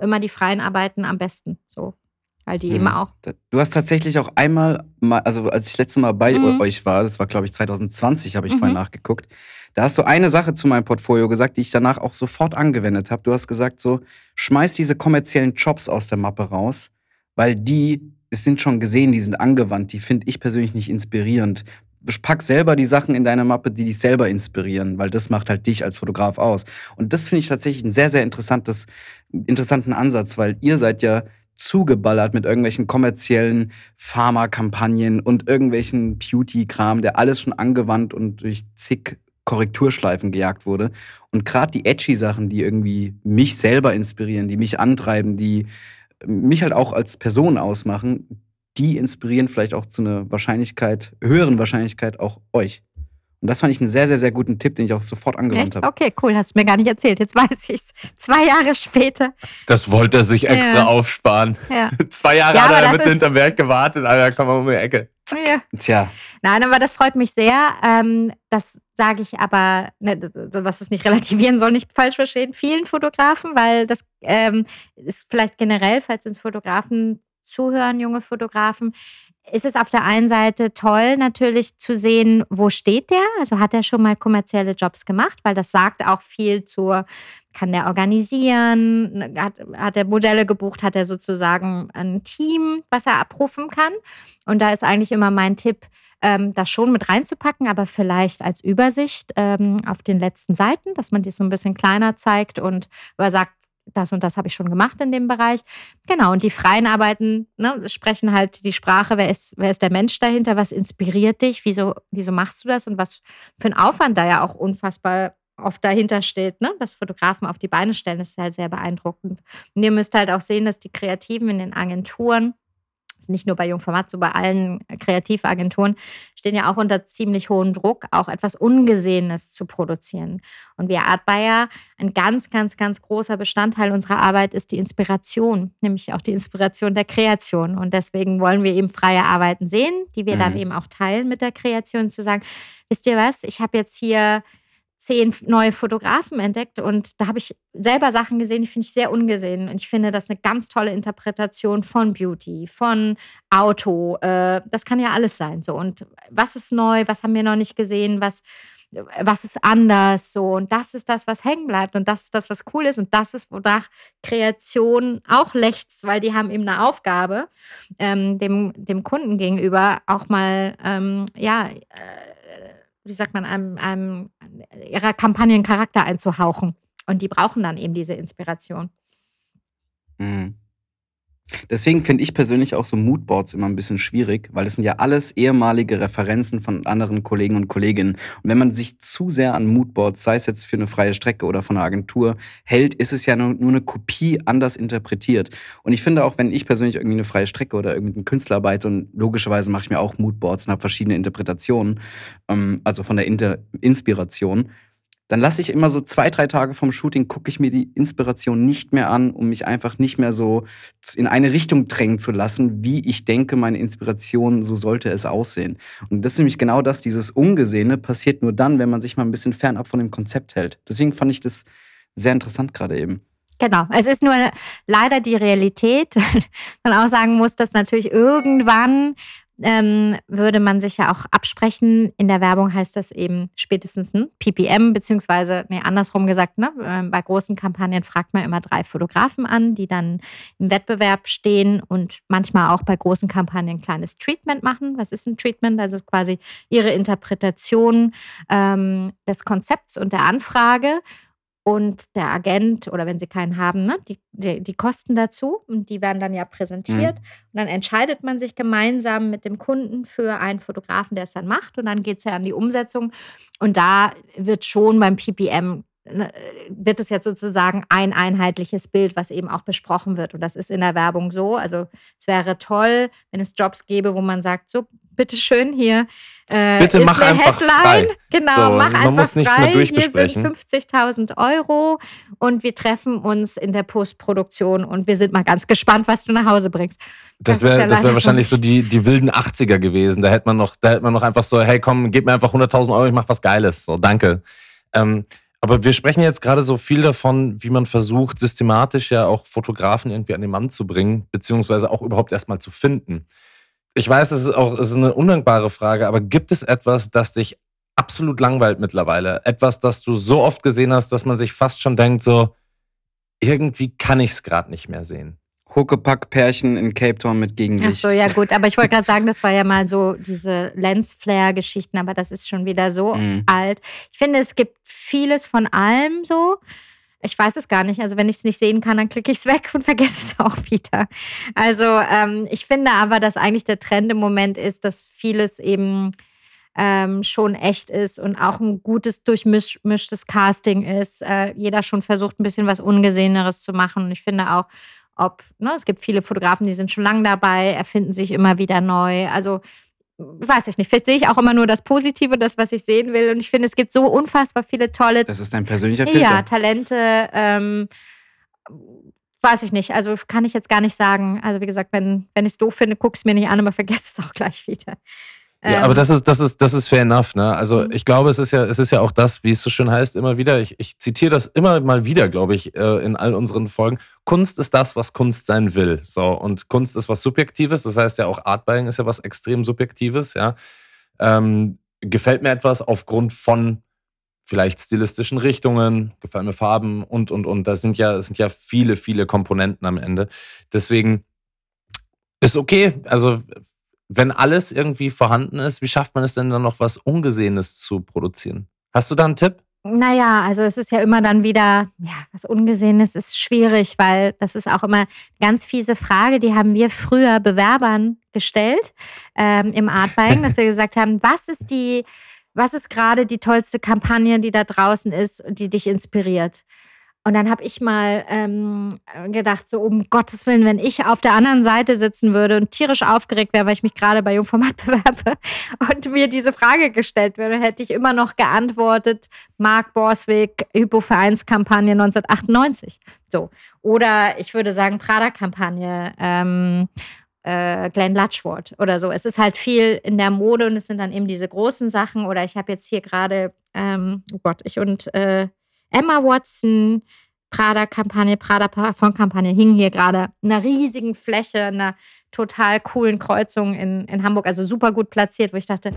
immer die freien Arbeiten am besten. So. Weil die eben Mhm. auch. Da- Du hast tatsächlich auch einmal, mal, also als ich das letzte Mal bei Mhm. euch war, das war glaube ich 2020, habe ich Mhm. vorhin nachgeguckt, da hast du eine Sache zu meinem Portfolio gesagt, die ich danach auch sofort angewendet habe. Du hast gesagt so, schmeiß diese kommerziellen Jobs aus der Mappe raus, weil die, es sind schon gesehen, die sind angewandt, die finde ich persönlich nicht inspirierend. Pack selber die Sachen in deine Mappe, die dich selber inspirieren, weil das macht halt dich als Fotograf aus. Und das finde ich tatsächlich einen sehr, sehr interessantes, interessanten Ansatz, weil ihr seid ja zugeballert mit irgendwelchen kommerziellen Pharmakampagnen und irgendwelchen Beauty-Kram, der alles schon angewandt und durch zig Korrekturschleifen gejagt wurde. Und gerade die edgy Sachen, die irgendwie mich selber inspirieren, die mich antreiben, die mich halt auch als Person ausmachen, die inspirieren vielleicht auch zu einer Wahrscheinlichkeit, höheren Wahrscheinlichkeit auch euch. Und das fand ich einen sehr, sehr, sehr guten Tipp, den ich auch sofort angewandt habe. Okay, cool. Hast du mir gar nicht erzählt. Jetzt weiß ich's. Zwei Jahre später. Das wollte er sich extra Ja. aufsparen. Ja. Zwei Jahre Ja, hat er damit hinterm Werk gewartet, Alter, komm mal um die Ecke. ja. Tja, Nein, aber das freut mich sehr. Ähm, das sage ich aber, ne, was es nicht relativieren soll, nicht falsch verstehen, vielen Fotografen, weil das ähm, ist vielleicht generell, falls uns Fotografen zuhören, junge Fotografen, ist es auf der einen Seite toll, natürlich zu sehen, wo steht der? Also hat er schon mal kommerzielle Jobs gemacht, weil das sagt auch viel zur, kann der organisieren, hat, hat er Modelle gebucht, hat er sozusagen ein Team, was er abrufen kann. Und da ist eigentlich immer mein Tipp, ähm, das schon mit reinzupacken, aber vielleicht als Übersicht ähm, auf den letzten Seiten, dass man die so ein bisschen kleiner zeigt und aber sagt, das und das habe ich schon gemacht in dem Bereich. Genau, und die freien Arbeiten ne, sprechen halt die Sprache, wer ist, wer ist der Mensch dahinter, was inspiriert dich, wieso, wieso machst du das und was für ein Aufwand da ja auch unfassbar oft dahinter steht, ne? das Fotografen auf die Beine stellen, das ist halt sehr beeindruckend. Und ihr müsst halt auch sehen, dass die Kreativen in den Agenturen, nicht nur bei Jungformat, so bei allen Kreativagenturen, stehen ja auch unter ziemlich hohem Druck, auch etwas Ungesehenes zu produzieren. Und wir Art Bayer, ein ganz, ganz, ganz großer Bestandteil unserer Arbeit ist die Inspiration, nämlich auch die Inspiration der Kreation. Und deswegen wollen wir eben freie Arbeiten sehen, die wir dann Mhm. eben auch teilen mit der Kreation, zu sagen, wisst ihr was, ich habe jetzt hier zehn neue Fotografen entdeckt und da habe ich selber Sachen gesehen, die finde ich sehr ungesehen. Und ich finde das eine ganz tolle Interpretation von Beauty, von Auto. Äh, das kann ja alles sein. So. Und was ist neu, was haben wir noch nicht gesehen, was, was ist anders so. Und das ist das, was hängen bleibt. Und das ist das, was cool ist. Und das ist, wonach Kreation auch lechzt, weil die haben eben eine Aufgabe, ähm, dem, dem Kunden gegenüber auch mal, ähm, ja, äh, wie sagt man, einem, einem ihrer Kampagnen Charakter einzuhauchen. Und die brauchen dann eben diese Inspiration. Mhm. Deswegen finde ich persönlich auch so Moodboards immer ein bisschen schwierig, weil es sind ja alles ehemalige Referenzen von anderen Kollegen und Kolleginnen. Und wenn man sich zu sehr an Moodboards, sei es jetzt für eine freie Strecke oder von einer Agentur, hält, ist es ja nur, nur eine Kopie anders interpretiert. Und ich finde auch, wenn ich persönlich irgendwie eine freie Strecke oder irgendeinen Künstler arbeite und logischerweise mache ich mir auch Moodboards und habe verschiedene Interpretationen, ähm, also von der Inter Inspiration, dann lasse ich immer so zwei, drei Tage vom Shooting, gucke ich mir die Inspiration nicht mehr an, um mich einfach nicht mehr so in eine Richtung drängen zu lassen, wie ich denke, meine Inspiration, so sollte es aussehen. Und das ist nämlich genau das, dieses Ungesehene passiert nur dann, wenn man sich mal ein bisschen fernab von dem Konzept hält. Deswegen fand ich das sehr interessant gerade eben. Genau. Es ist nur leider die Realität. Man auch sagen muss, dass natürlich irgendwann ähm, würde man sich ja auch absprechen. In der Werbung heißt das eben spätestens ein PPM, beziehungsweise, nee, andersrum gesagt, ne? Ähm, bei großen Kampagnen fragt man immer drei Fotografen an, die dann im Wettbewerb stehen und manchmal auch bei großen Kampagnen ein kleines Treatment machen. Was ist ein Treatment? Also quasi ihre Interpretation ähm, des Konzepts und der Anfrage und der Agent oder wenn sie keinen haben, ne, die, die, die Kosten dazu und die werden dann ja präsentiert. Mhm. Und dann entscheidet man sich gemeinsam mit dem Kunden für einen Fotografen, der es dann macht. Und dann geht es ja an die Umsetzung. Und da wird schon beim PPM ne, wird es jetzt sozusagen ein einheitliches Bild, was eben auch besprochen wird. Und das ist in der Werbung so. Also es wäre toll, wenn es Jobs gäbe, wo man sagt, so bitteschön hier. Äh, Bitte mach einfach Headline. frei. Genau, so, mach man einfach muss nichts frei. mehr durchbesprechen. Hier sind 50.000 Euro und wir treffen uns in der Postproduktion und wir sind mal ganz gespannt, was du nach Hause bringst. Das, wäre ja wär wahrscheinlich so die, die wilden 80er gewesen. Da hätte man noch, da hätte man noch einfach so, hey komm, gib mir einfach 100.000 Euro, ich mach was Geiles. So, danke. Ähm, aber wir sprechen jetzt gerade so viel davon, wie man versucht, systematisch ja auch Fotografen irgendwie an den Mann zu bringen, beziehungsweise auch überhaupt erstmal zu finden ich weiß, es ist auch es ist eine undankbare Frage, aber gibt es etwas, das dich absolut langweilt mittlerweile? Etwas, das du so oft gesehen hast, dass man sich fast schon denkt, so, irgendwie kann ich es gerade nicht mehr sehen. Huckepack-Pärchen in Cape Town mit Gegenlicht. Ach so, ja gut, aber ich wollte gerade sagen, das war ja mal so diese Lens-Flare-Geschichten, aber das ist schon wieder so mhm. alt. Ich finde, es gibt vieles von allem so. Ich weiß es gar nicht. Also wenn ich es nicht sehen kann, dann klicke ich es weg und vergesse es auch wieder. Also ähm, ich finde aber, dass eigentlich der Trend im Moment ist, dass vieles eben ähm, schon echt ist und auch ein gutes, durchmischtes Casting ist. Äh, jeder schon versucht, ein bisschen was Ungeseheneres zu machen. Und ich finde auch, ob, ne, es gibt viele Fotografen, die sind schon lange dabei, erfinden sich immer wieder neu. Also weiß ich nicht, vielleicht sehe ich auch immer nur das Positive, das, was ich sehen will. Und ich finde, es gibt so unfassbar viele tolle. Das ist dein persönlicher Filter. Ja, Talente. Ähm, weiß ich nicht. Also kann ich jetzt gar nicht sagen. Also wie gesagt, wenn, wenn ich es doof finde, guck es mir nicht an, aber vergesse es auch gleich wieder. Ja, ähm, aber das ist, das ist, das ist fair enough, ne? Also mhm. ich glaube, es ist ja, es ist ja auch das, wie es so schön heißt, immer wieder. Ich, ich zitiere das immer mal wieder, glaube ich, äh, in all unseren Folgen. Kunst ist das, was Kunst sein will. So, und Kunst ist was Subjektives. Das heißt ja auch Artbuying ist ja was extrem Subjektives, ja. Ähm, gefällt mir etwas aufgrund von vielleicht stilistischen Richtungen, gefallen mir Farben und, und, und. Das sind ja, das sind ja viele, viele Komponenten am Ende. Deswegen ist okay. Also wenn alles irgendwie vorhanden ist, wie schafft man es denn dann noch was Ungesehenes zu produzieren? Hast du da einen Tipp? Naja, also es ist ja immer dann wieder, ja, was Ungesehenes ist schwierig, weil das ist auch immer eine ganz fiese Frage, die haben wir früher Bewerbern gestellt ähm, im Artbuying, dass wir gesagt haben, was ist die, was ist gerade die tollste Kampagne, die da draußen ist, die dich inspiriert? Und dann habe ich mal ähm, gedacht, so um Gottes Willen, wenn ich auf der anderen Seite sitzen würde und tierisch aufgeregt wäre, weil ich mich gerade bei Jungformat bewerbe und mir diese Frage gestellt würde, hätte ich immer noch geantwortet, Mark Borswig, Hypo-Vereinskampagne 1998. So. Oder ich würde sagen, Prada-Kampagne. Ähm, äh, Glenn Lutchford oder so. Es ist halt viel in der Mode und es sind dann eben diese großen Sachen. Oder ich habe jetzt hier gerade, ähm, oh Gott, ich und äh, Emma Watson, Prada-Kampagne, Prada-Parfum-Kampagne hingen hier gerade in einer riesigen Fläche, einer total coolen Kreuzung in, in Hamburg, also super gut platziert, wo ich dachte,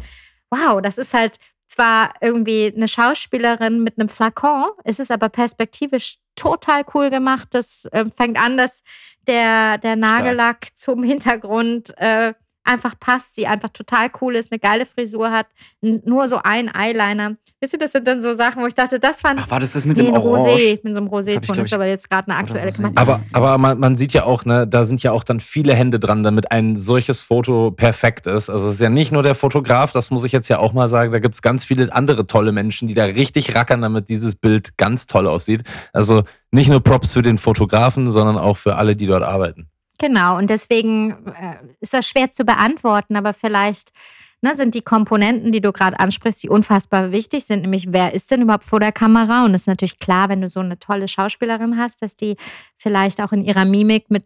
wow, das ist halt zwar irgendwie eine Schauspielerin mit einem Flakon, ist es aber perspektivisch total cool gemacht. Das äh, fängt an, dass der, der Nagellack Stark. zum Hintergrund äh, einfach passt, sie einfach total cool ist, eine geile Frisur hat, nur so ein Eyeliner. Wisst ihr, das sind dann so Sachen, wo ich dachte, das fand Ach, war das das mit dem Orange? Rosé, mit so einem Rosé-Ton. Das ist aber jetzt gerade eine aktuelle Kampagne. Aber, aber man, man, sieht ja auch, ne, da sind ja auch dann viele Hände dran, damit ein solches Foto perfekt ist. Also es ist ja nicht nur der Fotograf, das muss ich jetzt ja auch mal sagen, da gibt es ganz viele andere tolle Menschen, die da richtig rackern, damit dieses Bild ganz toll aussieht. Also nicht nur Props für den Fotografen, sondern auch für alle, die dort arbeiten. Genau, und deswegen äh, ist das schwer zu beantworten, aber vielleicht ne, sind die Komponenten, die du gerade ansprichst, die unfassbar wichtig sind, nämlich wer ist denn überhaupt vor der Kamera? Und es ist natürlich klar, wenn du so eine tolle Schauspielerin hast, dass die vielleicht auch in ihrer Mimik mit,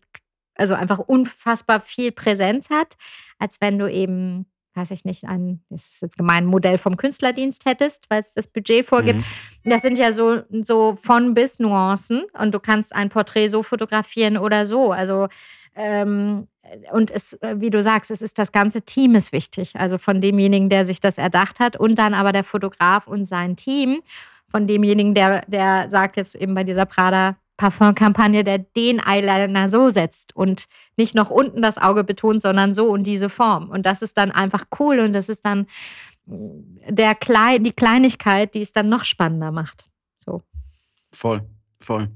also einfach unfassbar viel Präsenz hat, als wenn du eben weiß ich nicht, ein, das ist jetzt gemein, Modell vom Künstlerdienst hättest, weil es das Budget vorgibt. Mhm. Das sind ja so, so von bis Nuancen und du kannst ein Porträt so fotografieren oder so. Also ähm, und es, äh, wie du sagst, es ist das ganze Team ist wichtig. Also von demjenigen, der sich das erdacht hat und dann aber der Fotograf und sein Team. Von demjenigen, der, der sagt jetzt eben bei dieser Prada Parfumkampagne, der den Eyeliner so setzt und nicht noch unten das Auge betont, sondern so und diese Form. Und das ist dann einfach cool und das ist dann mm, der Klein, die Kleinigkeit, die es dann noch spannender macht. So. Voll, voll.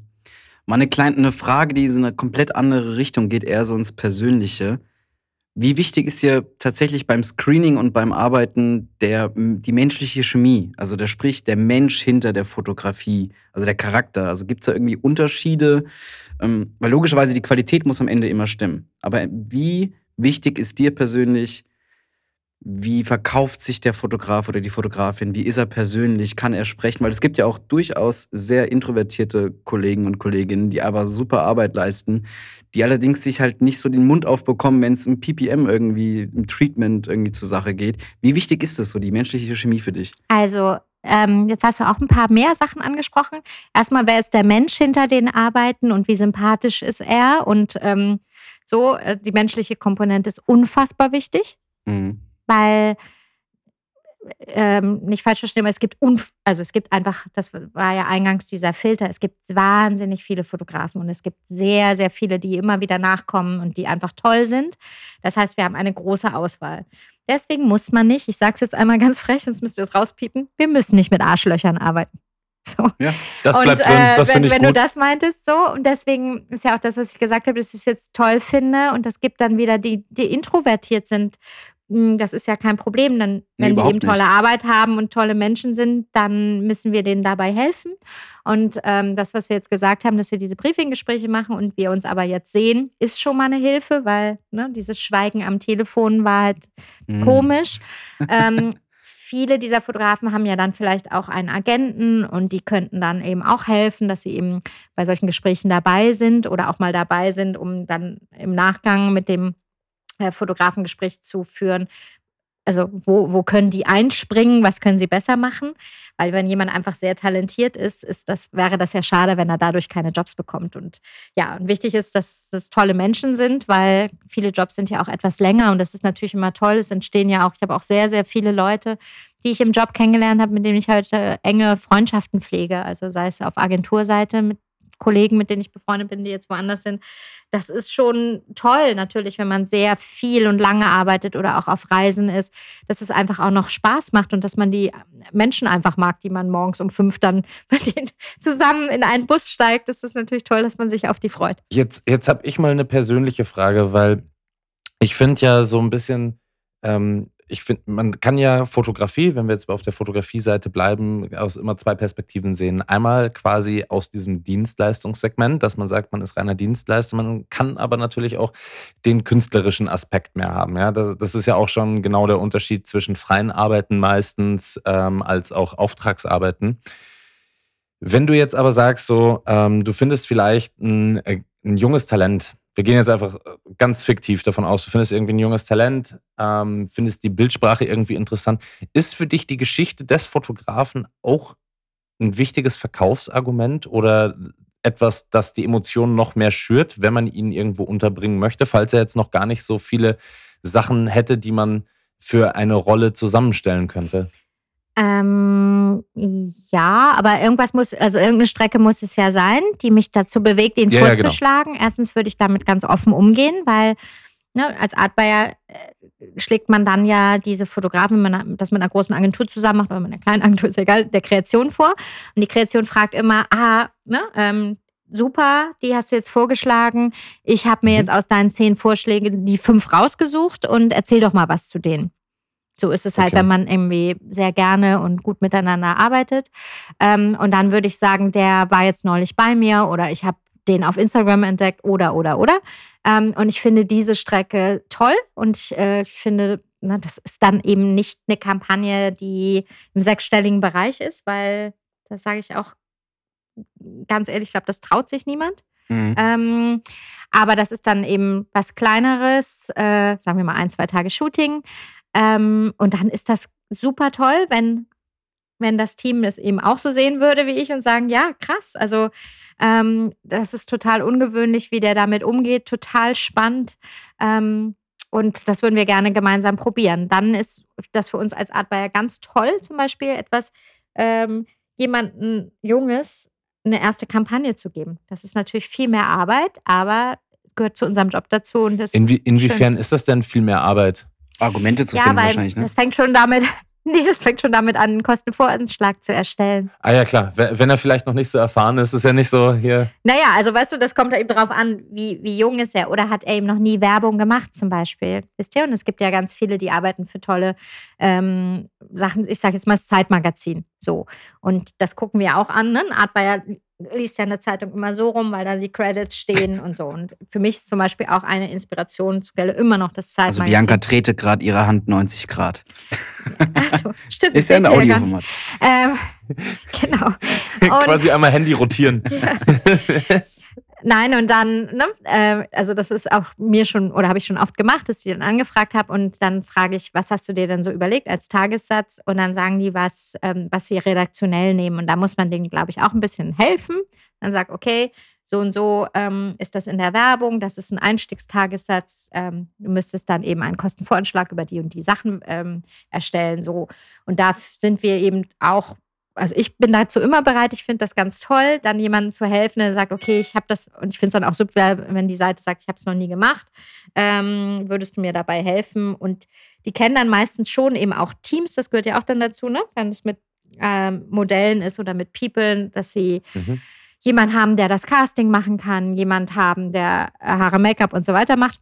Mal eine kleine eine Frage, die in eine komplett andere Richtung geht, eher so ins Persönliche. Wie wichtig ist dir tatsächlich beim Screening und beim Arbeiten der, die menschliche Chemie? Also der sprich der Mensch hinter der Fotografie, also der Charakter. Also gibt es da irgendwie Unterschiede? Ähm, weil logischerweise die Qualität muss am Ende immer stimmen. Aber wie wichtig ist dir persönlich wie verkauft sich der Fotograf oder die Fotografin? Wie ist er persönlich? Kann er sprechen? Weil es gibt ja auch durchaus sehr introvertierte Kollegen und Kolleginnen, die aber super Arbeit leisten, die allerdings sich halt nicht so den Mund aufbekommen, wenn es im PPM irgendwie, im Treatment irgendwie zur Sache geht. Wie wichtig ist das so, die menschliche Chemie für dich? Also, ähm, jetzt hast du auch ein paar mehr Sachen angesprochen. Erstmal, wer ist der Mensch hinter den Arbeiten und wie sympathisch ist er? Und ähm, so, äh, die menschliche Komponente ist unfassbar wichtig. Mhm weil ähm, nicht falsch verstehen, aber es gibt also es gibt einfach, das war ja eingangs dieser Filter, es gibt wahnsinnig viele Fotografen und es gibt sehr, sehr viele, die immer wieder nachkommen und die einfach toll sind. Das heißt, wir haben eine große Auswahl. Deswegen muss man nicht, ich sage es jetzt einmal ganz frech, sonst müsst ihr es rauspiepen, wir müssen nicht mit Arschlöchern arbeiten. So. Ja, das bleibt und, drin. Äh, das wenn, ich wenn gut. du das meintest, so, und deswegen ist ja auch das, was ich gesagt habe, dass ich es jetzt toll finde. Und das gibt dann wieder die, die introvertiert sind, das ist ja kein Problem. Dann, wenn nee, die eben tolle nicht. Arbeit haben und tolle Menschen sind, dann müssen wir denen dabei helfen. Und ähm, das, was wir jetzt gesagt haben, dass wir diese Briefinggespräche machen und wir uns aber jetzt sehen, ist schon mal eine Hilfe, weil ne, dieses Schweigen am Telefon war halt mhm. komisch. ähm, viele dieser Fotografen haben ja dann vielleicht auch einen Agenten und die könnten dann eben auch helfen, dass sie eben bei solchen Gesprächen dabei sind oder auch mal dabei sind, um dann im Nachgang mit dem Fotografengespräch zu führen. Also wo, wo können die einspringen, was können sie besser machen? Weil wenn jemand einfach sehr talentiert ist, ist das, wäre das ja schade, wenn er dadurch keine Jobs bekommt. Und ja, und wichtig ist, dass das tolle Menschen sind, weil viele Jobs sind ja auch etwas länger und das ist natürlich immer toll. Es entstehen ja auch, ich habe auch sehr, sehr viele Leute, die ich im Job kennengelernt habe, mit denen ich heute enge Freundschaften pflege. Also sei es auf Agenturseite, mit Kollegen, mit denen ich befreundet bin, die jetzt woanders sind. Das ist schon toll, natürlich, wenn man sehr viel und lange arbeitet oder auch auf Reisen ist, dass es einfach auch noch Spaß macht und dass man die Menschen einfach mag, die man morgens um fünf dann mit denen zusammen in einen Bus steigt. Das ist natürlich toll, dass man sich auf die freut. Jetzt, jetzt habe ich mal eine persönliche Frage, weil ich finde ja so ein bisschen, ähm, ich finde, man kann ja Fotografie, wenn wir jetzt auf der Fotografie-Seite bleiben, aus immer zwei Perspektiven sehen. Einmal quasi aus diesem Dienstleistungssegment, dass man sagt, man ist reiner Dienstleister, man kann aber natürlich auch den künstlerischen Aspekt mehr haben. Ja, das, das ist ja auch schon genau der Unterschied zwischen freien Arbeiten meistens ähm, als auch Auftragsarbeiten. Wenn du jetzt aber sagst, so, ähm, du findest vielleicht ein, äh, ein junges Talent, wir gehen jetzt einfach äh, ganz fiktiv davon aus, du findest irgendwie ein junges Talent, ähm, findest die Bildsprache irgendwie interessant. Ist für dich die Geschichte des Fotografen auch ein wichtiges Verkaufsargument oder etwas, das die Emotionen noch mehr schürt, wenn man ihn irgendwo unterbringen möchte, falls er jetzt noch gar nicht so viele Sachen hätte, die man für eine Rolle zusammenstellen könnte? Ähm, ja, aber irgendwas muss, also irgendeine Strecke muss es ja sein, die mich dazu bewegt, ihn ja, vorzuschlagen. Ja, genau. Erstens würde ich damit ganz offen umgehen, weil ne, als Art Buyer äh, schlägt man dann ja diese Fotografen, wenn man das mit einer großen Agentur zusammen macht oder mit einer kleinen Agentur, ist ja egal, der Kreation vor. Und die Kreation fragt immer, ah, ne, ähm, super, die hast du jetzt vorgeschlagen. Ich habe mir mhm. jetzt aus deinen zehn Vorschlägen die fünf rausgesucht und erzähl doch mal was zu denen. So ist es halt, okay. wenn man irgendwie sehr gerne und gut miteinander arbeitet. Ähm, und dann würde ich sagen, der war jetzt neulich bei mir oder ich habe den auf Instagram entdeckt oder, oder, oder. Ähm, und ich finde diese Strecke toll und ich äh, finde, na, das ist dann eben nicht eine Kampagne, die im sechsstelligen Bereich ist, weil, das sage ich auch ganz ehrlich, ich glaube, das traut sich niemand. Mhm. Ähm, aber das ist dann eben was Kleineres, äh, sagen wir mal ein, zwei Tage Shooting. Ähm, und dann ist das super toll, wenn, wenn das Team es eben auch so sehen würde wie ich und sagen, ja, krass. Also Ähm, das ist total ungewöhnlich, wie der damit umgeht, total spannend. Ähm, und das würden wir gerne gemeinsam probieren. Dann ist das für uns als Art Buyer ganz toll, zum Beispiel etwas, ähm, jemanden Junges eine erste Kampagne zu geben. Das ist natürlich viel mehr Arbeit, aber gehört zu unserem Job dazu. Und das Inwie inwiefern schön. ist das denn viel mehr Arbeit? Argumente zu Ja, finden weil wahrscheinlich, ne? das fängt schon damit, nee, das fängt schon damit an, einen Kostenvoranschlag zu erstellen. Ah ja, klar. Wenn er vielleicht noch nicht so erfahren ist, ist ja nicht so hier. Naja, also weißt du, das kommt eben drauf an, wie, wie jung ist er oder hat er eben noch nie Werbung gemacht zum Beispiel. Wisst ihr? Und es gibt ja ganz viele, die arbeiten für tolle ähm, Sachen. Ich sage jetzt mal das Zeitmagazin. So. Und das gucken wir auch an. Ne? Art Buyer liest ja in der Zeitung immer so rum, weil da die Credits stehen und so. Und für mich ist zum Beispiel auch eine Inspirationsquelle immer noch das Also Zeitmagazin. Bianca trete gerade ihre Hand 90 Grad. Achso, stimmt. Ist ja ein. Audioformat. Ähm, genau. Und- Quasi einmal Handy rotieren. Nein, und dann, ne, äh, also das ist auch mir schon, oder habe ich schon oft gemacht, dass ich dann angefragt habe und dann frage ich, was hast du dir denn so überlegt als Tagessatz? Und dann sagen die, was, ähm, was sie redaktionell nehmen. Und da muss man denen, glaube ich, auch ein bisschen helfen. Dann sagt, okay, so und so ähm, ist das in der Werbung, das ist ein Einstiegstagessatz. Ähm, du müsstest dann eben einen Kostenvoranschlag über die und die Sachen ähm, erstellen. So. Und da sind wir eben auch also ich bin dazu immer bereit, ich finde das ganz toll, dann jemandem zu helfen, der sagt, okay, ich habe das, und ich finde es dann auch super, wenn die Seite sagt, ich habe es noch nie gemacht, ähm, würdest du mir dabei helfen? Und die kennen dann meistens schon eben auch Teams, das gehört ja auch dann dazu, ne? wenn es mit ähm, Modellen ist oder mit People, dass sie Mhm. jemand haben, der das Casting machen kann, jemand haben, der Haare, Make-up und so weiter macht.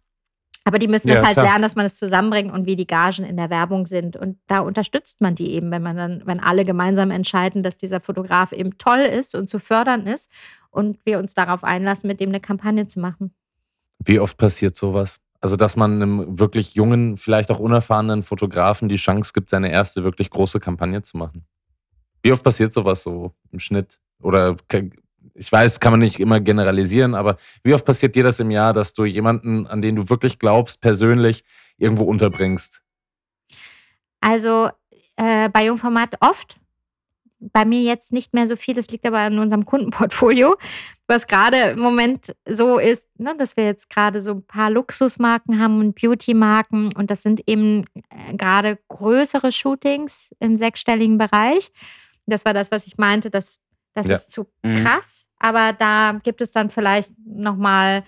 Aber die müssen Ja, das halt klar. lernen, dass man es zusammenbringt und wie die Gagen in der Werbung sind. Und da unterstützt man die eben, wenn man dann, wenn alle gemeinsam entscheiden, dass dieser Fotograf eben toll ist und zu fördern ist und wir uns darauf einlassen, mit dem eine Kampagne zu machen. Wie oft passiert sowas? Also, dass man einem wirklich jungen, vielleicht auch unerfahrenen Fotografen die Chance gibt, seine erste wirklich große Kampagne zu machen. Wie oft passiert sowas so im Schnitt? Oder ich weiß, kann man nicht immer generalisieren, aber wie oft passiert dir das im Jahr, dass du jemanden, an den du wirklich glaubst, persönlich irgendwo unterbringst? Also äh, bei Jungformat oft. Bei mir jetzt nicht mehr so viel, das liegt aber an unserem Kundenportfolio, was gerade im Moment so ist, ne, dass wir jetzt gerade so ein paar Luxusmarken haben und Beauty-Marken und das sind eben äh, gerade größere Shootings im sechsstelligen Bereich. Das war das, was ich meinte, das, das Ja. ist zu Mhm. krass, aber da gibt es dann vielleicht nochmal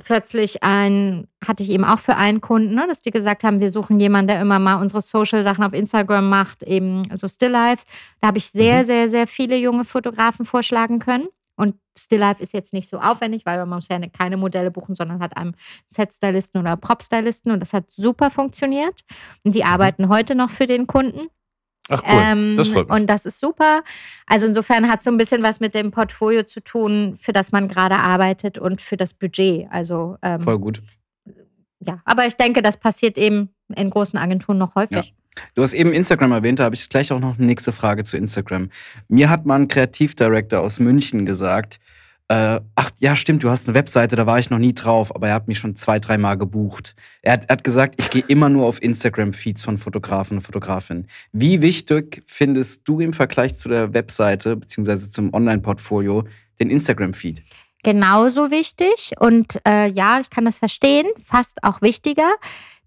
plötzlich ein, hatte ich eben auch für einen Kunden, ne, dass die gesagt haben, wir suchen jemanden, der immer mal unsere Social-Sachen auf Instagram macht, eben so Still Lives. Da habe ich sehr, Mhm. sehr, sehr viele junge Fotografen vorschlagen können. Und Still Life ist jetzt nicht so aufwendig, weil man muss ja keine Modelle buchen, sondern hat einen Set-Stylisten oder Prop-Stylisten und das hat super funktioniert. Und die arbeiten heute noch für den Kunden. Ach cool, Ähm, das freut mich. Und das ist super. Also insofern hat es so ein bisschen was mit dem Portfolio zu tun, für das man gerade arbeitet und für das Budget. Also ähm, Voll gut. ja, aber ich denke, das passiert eben in großen Agenturen noch häufig. Du hast eben Instagram erwähnt, da habe ich gleich auch noch eine nächste Frage zu Instagram. Mir hat mal ein Kreativdirektor aus München gesagt, äh, ach ja, stimmt, du hast eine Webseite, da war ich noch nie drauf, aber er hat mich schon zwei, dreimal gebucht. Er hat, er hat gesagt, ich gehe immer nur auf Instagram-Feeds von Fotografen und Fotografinnen. Wie wichtig findest du im Vergleich zu der Webseite beziehungsweise zum Online-Portfolio den Instagram-Feed? Genauso wichtig und äh, ja, ich kann das verstehen, fast auch wichtiger.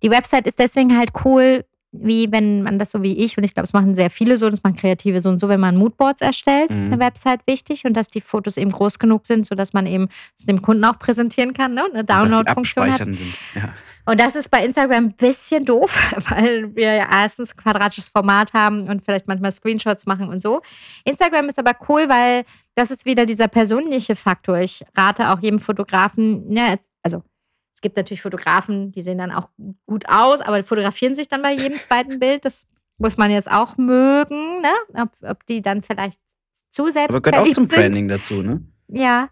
Die Website ist deswegen halt cool, wie wenn man das so wie ich, und ich glaube, es machen sehr viele so, das machen Kreative so und so, wenn man Moodboards erstellt, ist Mhm. eine Website wichtig und dass die Fotos eben groß genug sind, sodass man eben es dem Kunden auch präsentieren kann ne? und eine Download-Funktion hat. sind. Ja. Und das ist bei Instagram ein bisschen doof, weil wir ja erstens quadratisches Format haben und vielleicht manchmal Screenshots machen und so. Instagram ist aber cool, weil das ist wieder dieser persönliche Faktor. Ich rate auch jedem Fotografen, ja, jetzt- also es gibt natürlich Fotografen, die sehen dann auch gut aus, aber fotografieren sich dann bei jedem zweiten Bild. Das muss man jetzt auch mögen, ne? ob, ob die dann vielleicht zu selbst Aber gehört auch zum sind. Branding dazu, ne? Ja.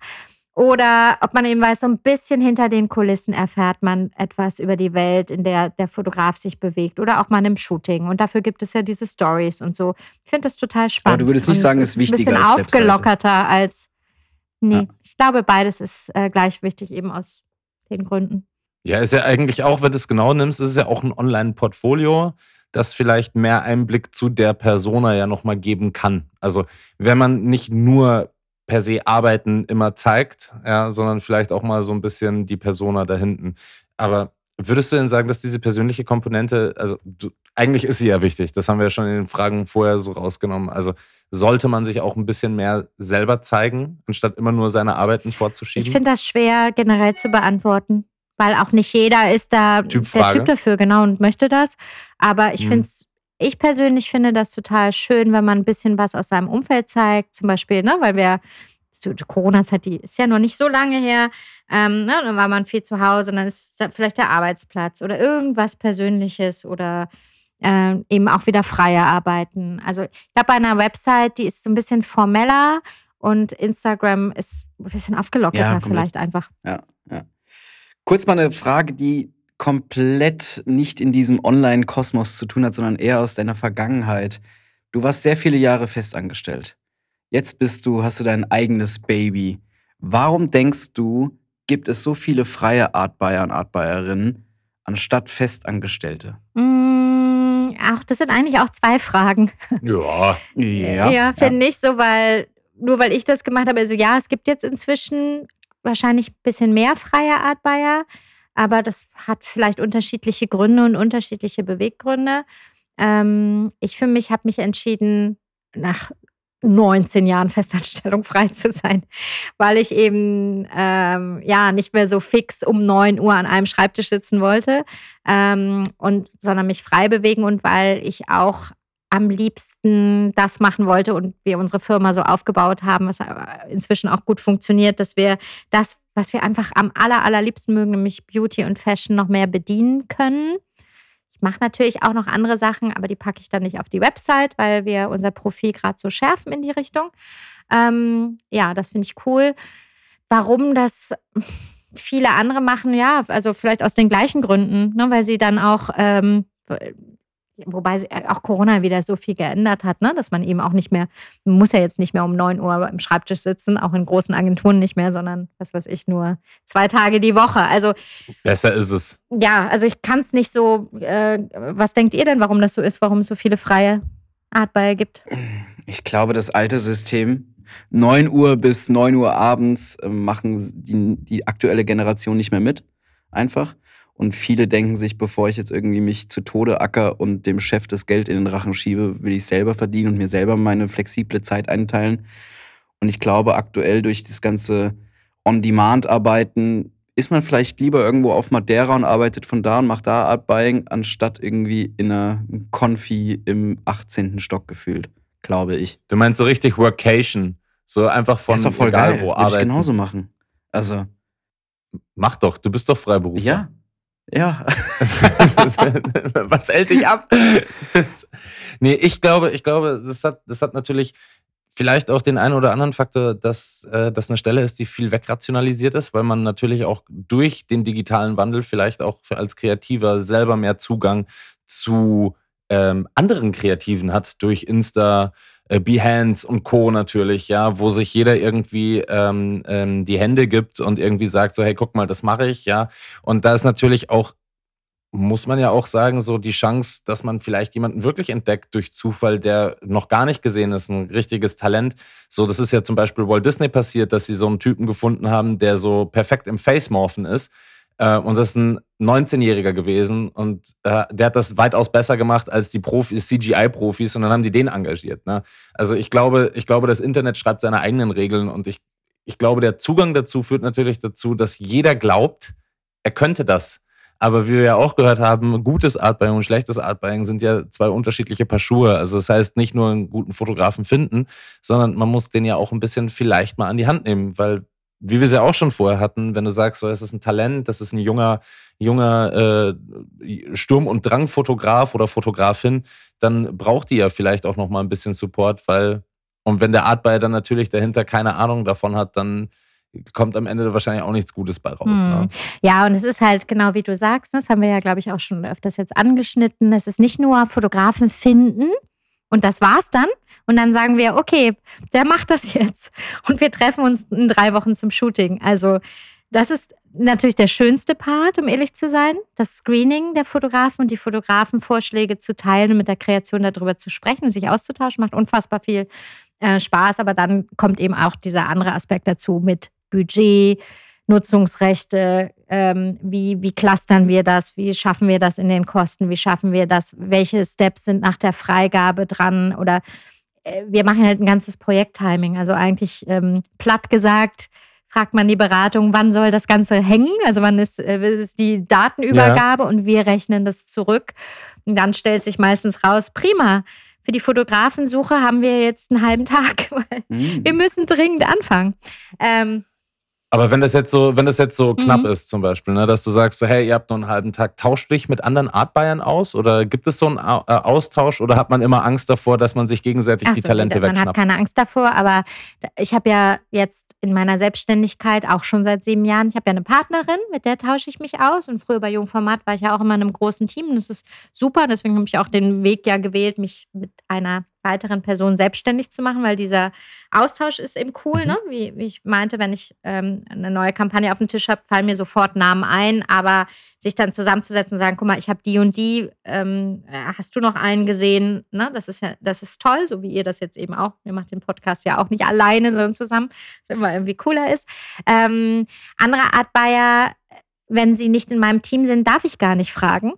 Oder ob man eben weiß, so ein bisschen hinter den Kulissen erfährt man etwas über die Welt, in der der Fotograf sich bewegt. Oder auch mal im Shooting. Und dafür gibt es ja diese Stories und so. Ich finde das total spannend. du würdest nicht Und sagen, es ist wichtiger Ein bisschen als aufgelockerter als. Nee, Ja. ich glaube, beides ist äh, gleich wichtig, eben aus den Gründen. Ja, ist ja eigentlich auch, wenn du es genau nimmst, ist es ja auch ein Online-Portfolio, das vielleicht mehr Einblick zu der Persona ja nochmal geben kann. Also, wenn man nicht nur per se Arbeiten immer zeigt, ja, sondern vielleicht auch mal so ein bisschen die Persona da hinten. Aber würdest du denn sagen, dass diese persönliche Komponente, also du, eigentlich ist sie ja wichtig, das haben wir ja schon in den Fragen vorher so rausgenommen. Also sollte man sich auch ein bisschen mehr selber zeigen, anstatt immer nur seine Arbeiten vorzuschieben? Ich finde das schwer generell zu beantworten, weil auch nicht jeder ist da der Typfrage. Typ dafür, genau, und möchte das. Aber ich Mhm. finde es, ich persönlich finde das total schön, wenn man ein bisschen was aus seinem Umfeld zeigt. Zum Beispiel, ne, weil wir, Corona-Zeit, die ist ja noch nicht so lange her. Ähm, ne, dann war man viel zu Hause und dann ist vielleicht der Arbeitsplatz oder irgendwas Persönliches oder ähm, eben auch wieder freier arbeiten. Also ich glaube, bei einer Website, die ist so ein bisschen formeller und Instagram ist ein bisschen aufgelockerter Ja, vielleicht einfach. Ja, ja. Kurz mal eine Frage, die komplett nicht in diesem Online-Kosmos zu tun hat, sondern eher aus deiner Vergangenheit. Du warst sehr viele Jahre festangestellt. Jetzt bist du, hast du dein eigenes Baby. Warum denkst du, gibt es so viele freie Artbuyer und Artbuyerinnen anstatt Festangestellte? Mm, auch das sind eigentlich auch zwei Fragen. Ja, ja, finde ich so, weil nur weil ich das gemacht habe, also ja, es gibt jetzt inzwischen wahrscheinlich ein bisschen mehr freie Artbuyer, aber das hat vielleicht unterschiedliche Gründe und unterschiedliche Beweggründe. Ähm, ich für mich habe mich entschieden, nach 19 Jahren Festanstellung frei zu sein, weil ich eben ähm, ja nicht mehr so fix um 9 Uhr an einem Schreibtisch sitzen wollte, ähm, und, sondern mich frei bewegen und weil ich auch am liebsten das machen wollte und wir unsere Firma so aufgebaut haben, was inzwischen auch gut funktioniert, dass wir das, was wir einfach am aller, allerliebsten mögen, nämlich Beauty und Fashion, noch mehr bedienen können. Ich mache natürlich auch noch andere Sachen, aber die packe ich dann nicht auf die Website, weil wir unser Profil gerade so schärfen in die Richtung. Ähm, ja, das finde ich cool. Warum das viele andere machen, ja, also vielleicht aus den gleichen Gründen, ne, weil sie dann auch, ähm, wobei sie- auch Corona wieder so viel geändert hat, ne, dass man eben auch nicht mehr, man muss ja jetzt nicht mehr um 9 Uhr im Schreibtisch sitzen, auch in großen Agenturen nicht mehr, sondern was weiß ich, nur zwei Tage die Woche. Also besser ist es. ja, also ich kann es nicht so. Äh, was denkt ihr denn, warum das so ist, warum es so viele freie Artbuyer gibt? Ich glaube, das alte System, 9 Uhr bis 9 Uhr abends, äh, machen die, die aktuelle Generation nicht mehr mit. Einfach. Und viele denken sich, bevor ich jetzt irgendwie mich zu Tode acker und dem Chef das Geld in den Rachen schiebe, will ich selber verdienen und mir selber meine flexible Zeit einteilen. Und ich glaube, aktuell durch das ganze On-Demand-Arbeiten ist man vielleicht lieber irgendwo auf Madeira und arbeitet von da und macht da Art-Buying, anstatt irgendwie in einer Konfi im 18. Stock gefühlt, glaube ich. Du meinst so richtig Workation. So einfach von Ja, ist doch voll egal geil. wo Würde ich arbeiten. genauso machen. Also, Mach doch, du bist doch Freiberufler. ja. Ja. Was hält dich ab? nee, ich glaube, ich glaube, das hat, das hat natürlich vielleicht auch den einen oder anderen Faktor, dass äh, das eine Stelle ist, die viel wegrationalisiert ist, weil man natürlich auch durch den digitalen Wandel vielleicht auch als Kreativer selber mehr Zugang zu ähm, anderen Kreativen hat, durch Insta, Behance und Co. natürlich, ja, wo sich jeder irgendwie ähm, ähm, die Hände gibt und irgendwie sagt so, hey, guck mal, das mache ich, ja. Und da ist natürlich auch muss man ja auch sagen, so die Chance, dass man vielleicht jemanden wirklich entdeckt durch Zufall, der noch gar nicht gesehen ist, ein richtiges Talent. So, das ist ja zum Beispiel Walt Disney passiert, dass sie so einen Typen gefunden haben, der so perfekt im Face-Morphen ist. Äh, und das ist ein 19-Jähriger gewesen und äh, der hat das weitaus besser gemacht als die Profis, CGI-Profis und dann haben die den engagiert. Ne? Also ich glaube, ich glaube, das Internet schreibt seine eigenen Regeln und ich, ich glaube, der Zugang dazu führt natürlich dazu, dass jeder glaubt, er könnte das. Aber wie wir ja auch gehört haben, gutes Artbuying und schlechtes Artbuying sind ja zwei unterschiedliche Paar Schuhe. Also das heißt, nicht nur einen guten Fotografen finden, sondern man muss den ja auch ein bisschen vielleicht mal an die Hand nehmen, weil wie wir es ja auch schon vorher hatten, wenn du sagst, so, es ist ein Talent, das ist ein junger, junger äh, Sturm- und Drangfotograf oder Fotografin, dann braucht die ja vielleicht auch noch mal ein bisschen Support, weil und wenn der Artbuyer dann natürlich dahinter keine Ahnung davon hat, dann kommt am Ende wahrscheinlich auch nichts Gutes bei raus. Hm. Ne? Ja, und es ist halt genau wie du sagst, ne, das haben wir ja, glaube ich, auch schon öfters jetzt angeschnitten. Es ist nicht nur Fotografen finden und das war's dann. Und dann sagen wir, okay, der macht das jetzt. Und wir treffen uns in drei Wochen zum Shooting. Also Das ist natürlich der schönste Part, um ehrlich zu sein. Das Screening der Fotografen und die Fotografenvorschläge zu teilen und mit der Kreation darüber zu sprechen und sich auszutauschen, macht unfassbar viel äh, Spaß. Aber dann kommt eben auch dieser andere Aspekt dazu mit Budget, Nutzungsrechte, ähm, wie, wie clustern wir das, wie schaffen wir das in den Kosten, wie schaffen wir das, welche Steps sind nach der Freigabe dran oder äh, wir machen halt ein ganzes Projekttiming. Also eigentlich ähm, platt gesagt, fragt man die Beratung, wann soll das Ganze hängen? Also wann ist, äh, ist die Datenübergabe ja. und wir rechnen das zurück. Und dann stellt sich meistens raus, prima. Für die Fotografensuche haben wir jetzt einen halben Tag, weil mhm. wir müssen dringend anfangen. Ähm, aber wenn das jetzt so, wenn das jetzt so mhm. knapp ist, zum Beispiel, ne, dass du sagst, so, hey, ihr habt nur einen halben Tag, tauscht dich mit anderen Artbayern aus? Oder gibt es so einen äh, Austausch oder hat man immer Angst davor, dass man sich gegenseitig Ach die Talente wegschnappt? Man hat keine Angst davor, aber ich habe ja jetzt in meiner Selbstständigkeit auch schon seit sieben Jahren, ich habe ja eine Partnerin, mit der tausche ich mich aus. Und früher bei Jungformat war ich ja auch immer in einem großen Team und das ist super. Deswegen habe ich auch den Weg ja gewählt, mich mit einer weiteren Personen selbstständig zu machen, weil dieser Austausch ist eben cool. Mhm. Ne? Wie, wie, ich meinte, wenn ich ähm, eine neue Kampagne auf dem Tisch habe, fallen mir sofort Namen ein, aber sich dann zusammenzusetzen und sagen, guck mal, ich habe die und die, ähm, äh, hast du noch einen gesehen? Ne? Das ist ja, das ist toll, so wie ihr das jetzt eben auch. Ihr macht den Podcast ja auch nicht alleine, sondern zusammen, was immer irgendwie cooler ist. Ähm, andere Art Bayer, wenn sie nicht in meinem Team sind, darf ich gar nicht fragen.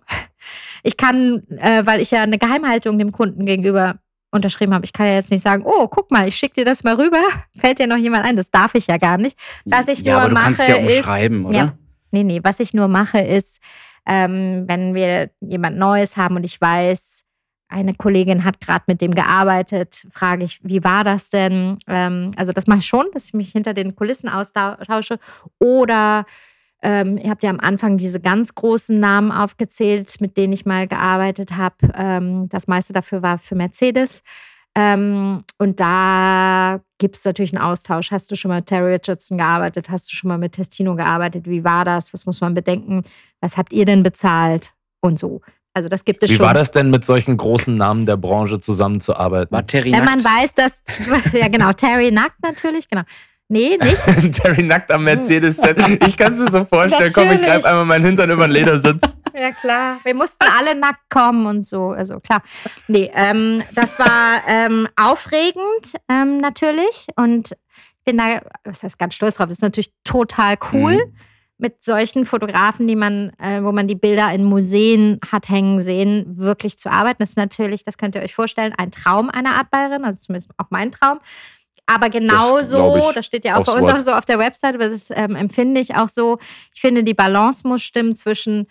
Ich kann, äh, weil ich ja eine Geheimhaltung dem Kunden gegenüber unterschrieben habe. Ich kann ja jetzt nicht sagen, oh, guck mal, ich schicke dir das mal rüber. Fällt dir noch jemand ein? Das darf ich ja gar nicht. Was ich ja, nur aber du mache kannst ja umschreiben, ist, oder? Ja, nee, nee, was ich nur mache ist, ähm, wenn wir jemand Neues haben und ich weiß, eine Kollegin hat gerade mit dem gearbeitet, frage ich, wie war das denn? Ähm, also das mache ich schon, dass ich mich hinter den Kulissen austausche. Oder ähm, ihr habt ja am Anfang diese ganz großen Namen aufgezählt, mit denen ich mal gearbeitet habe. Ähm, das meiste dafür war für Mercedes. Ähm, und da gibt es natürlich einen Austausch. Hast du schon mal mit Terry Richardson gearbeitet? Hast du schon mal mit Testino gearbeitet? Wie war das? Was muss man bedenken? Was habt ihr denn bezahlt? Und so. Also das gibt es Wie schon. war das denn, mit solchen großen Namen der Branche zusammenzuarbeiten? War Terry Wenn nackt? man weiß, dass, ja genau, Terry nackt natürlich, genau. Nee, nicht. Terry nackt am Mercedes. Ich kann es mir so vorstellen. Komm, ich greife einmal meinen Hintern über den Ledersitz. Ja, klar. Wir mussten alle nackt kommen und so. Also klar. Nee, ähm, das war ähm, aufregend ähm, natürlich. Und ich bin da, was heißt ganz stolz drauf, das ist natürlich total cool. Mhm. Mit solchen Fotografen, die man, äh, wo man die Bilder in Museen hat hängen sehen, wirklich zu arbeiten, das ist natürlich, das könnt ihr euch vorstellen, ein Traum einer Art Bayerin, also zumindest auch mein Traum. Aber genauso, das, das, steht ja auch bei uns Wort. auch so auf der Website, aber das ähm, empfinde ich auch so. Ich finde, die Balance muss stimmen zwischen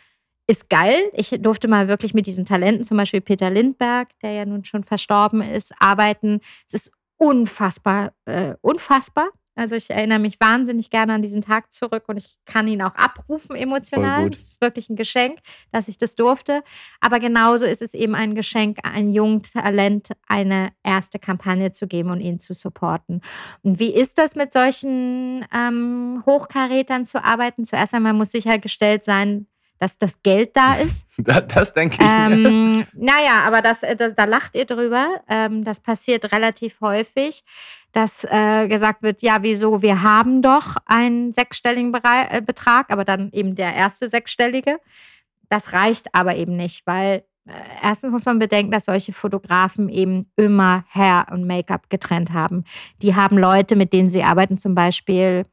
ist geil. Ich durfte mal wirklich mit diesen Talenten, zum Beispiel Peter Lindberg, der ja nun schon verstorben ist, arbeiten. Es ist unfassbar, äh, unfassbar, also ich erinnere mich wahnsinnig gerne an diesen Tag zurück und ich kann ihn auch abrufen emotional. Das ist wirklich ein Geschenk, dass ich das durfte. Aber genauso ist es eben ein Geschenk, ein jungen Talent eine erste Kampagne zu geben und ihn zu supporten. Und wie ist das mit solchen ähm, Hochkarätern zu arbeiten? Zuerst einmal muss sichergestellt sein, dass das Geld da ist. Das, denke ich. Ähm, naja, aber das, äh, das, da lacht ihr drüber. Ähm, das passiert relativ häufig, dass äh, gesagt wird, ja, wieso, wir haben doch einen sechsstelligen äh, Betrag, aber dann eben der erste sechsstellige. Das reicht aber eben nicht, weil äh, erstens muss man bedenken, dass solche Fotografen eben immer Hair und Make-up getrennt haben. Die haben Leute, mit denen sie arbeiten, zum Beispiel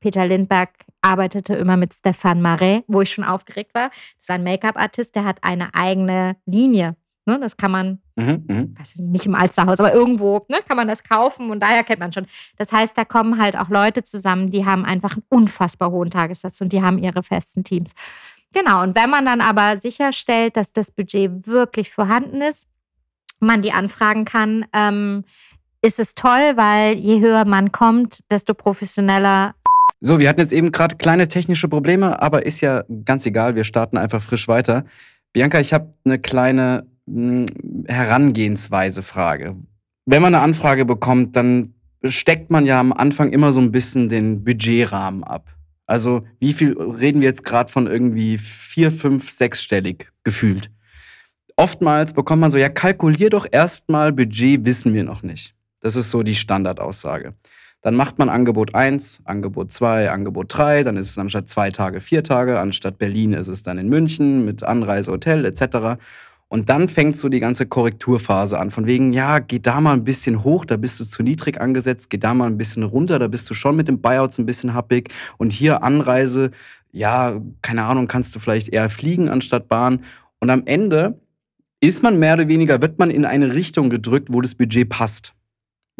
Peter Lindberg arbeitete immer mit Stefan Marais, wo ich schon aufgeregt war. Das ist ein Make-up-Artist, der hat eine eigene Linie. Ne, das kann man, mhm, mhm. weiß nicht im Alsterhaus, aber irgendwo ne, kann man das kaufen und daher kennt man schon. Das heißt, da kommen halt auch Leute zusammen, die haben einfach einen unfassbar hohen Tagessatz und die haben ihre festen Teams. Genau, und wenn man dann aber sicherstellt, dass das Budget wirklich vorhanden ist, man die anfragen kann, ähm, ist es toll, weil je höher man kommt, desto professioneller so, wir hatten jetzt eben gerade kleine technische Probleme, aber ist ja ganz egal, wir starten einfach frisch weiter. Bianca, ich habe eine kleine hm, Herangehensweise-Frage. Wenn man eine Anfrage bekommt, dann steckt man ja am Anfang immer so ein bisschen den Budgetrahmen ab. Also wie viel reden wir jetzt gerade von irgendwie vier, fünf, sechsstellig gefühlt? Oftmals bekommt man so, ja, kalkulier doch erstmal, Budget wissen wir noch nicht. Das ist so die Standardaussage. Dann macht man Angebot 1, Angebot 2, Angebot 3, dann ist es anstatt zwei Tage vier Tage, anstatt Berlin ist es dann in München mit Anreise, Hotel etc. Und dann fängt so die ganze Korrekturphase an. Von wegen, ja, geh da mal ein bisschen hoch, da bist du zu niedrig angesetzt, geh da mal ein bisschen runter, da bist du schon mit den Buyouts ein bisschen happig. Und hier Anreise, ja, keine Ahnung, kannst du vielleicht eher fliegen anstatt Bahn. Und am Ende ist man mehr oder weniger, wird man in eine Richtung gedrückt, wo das Budget passt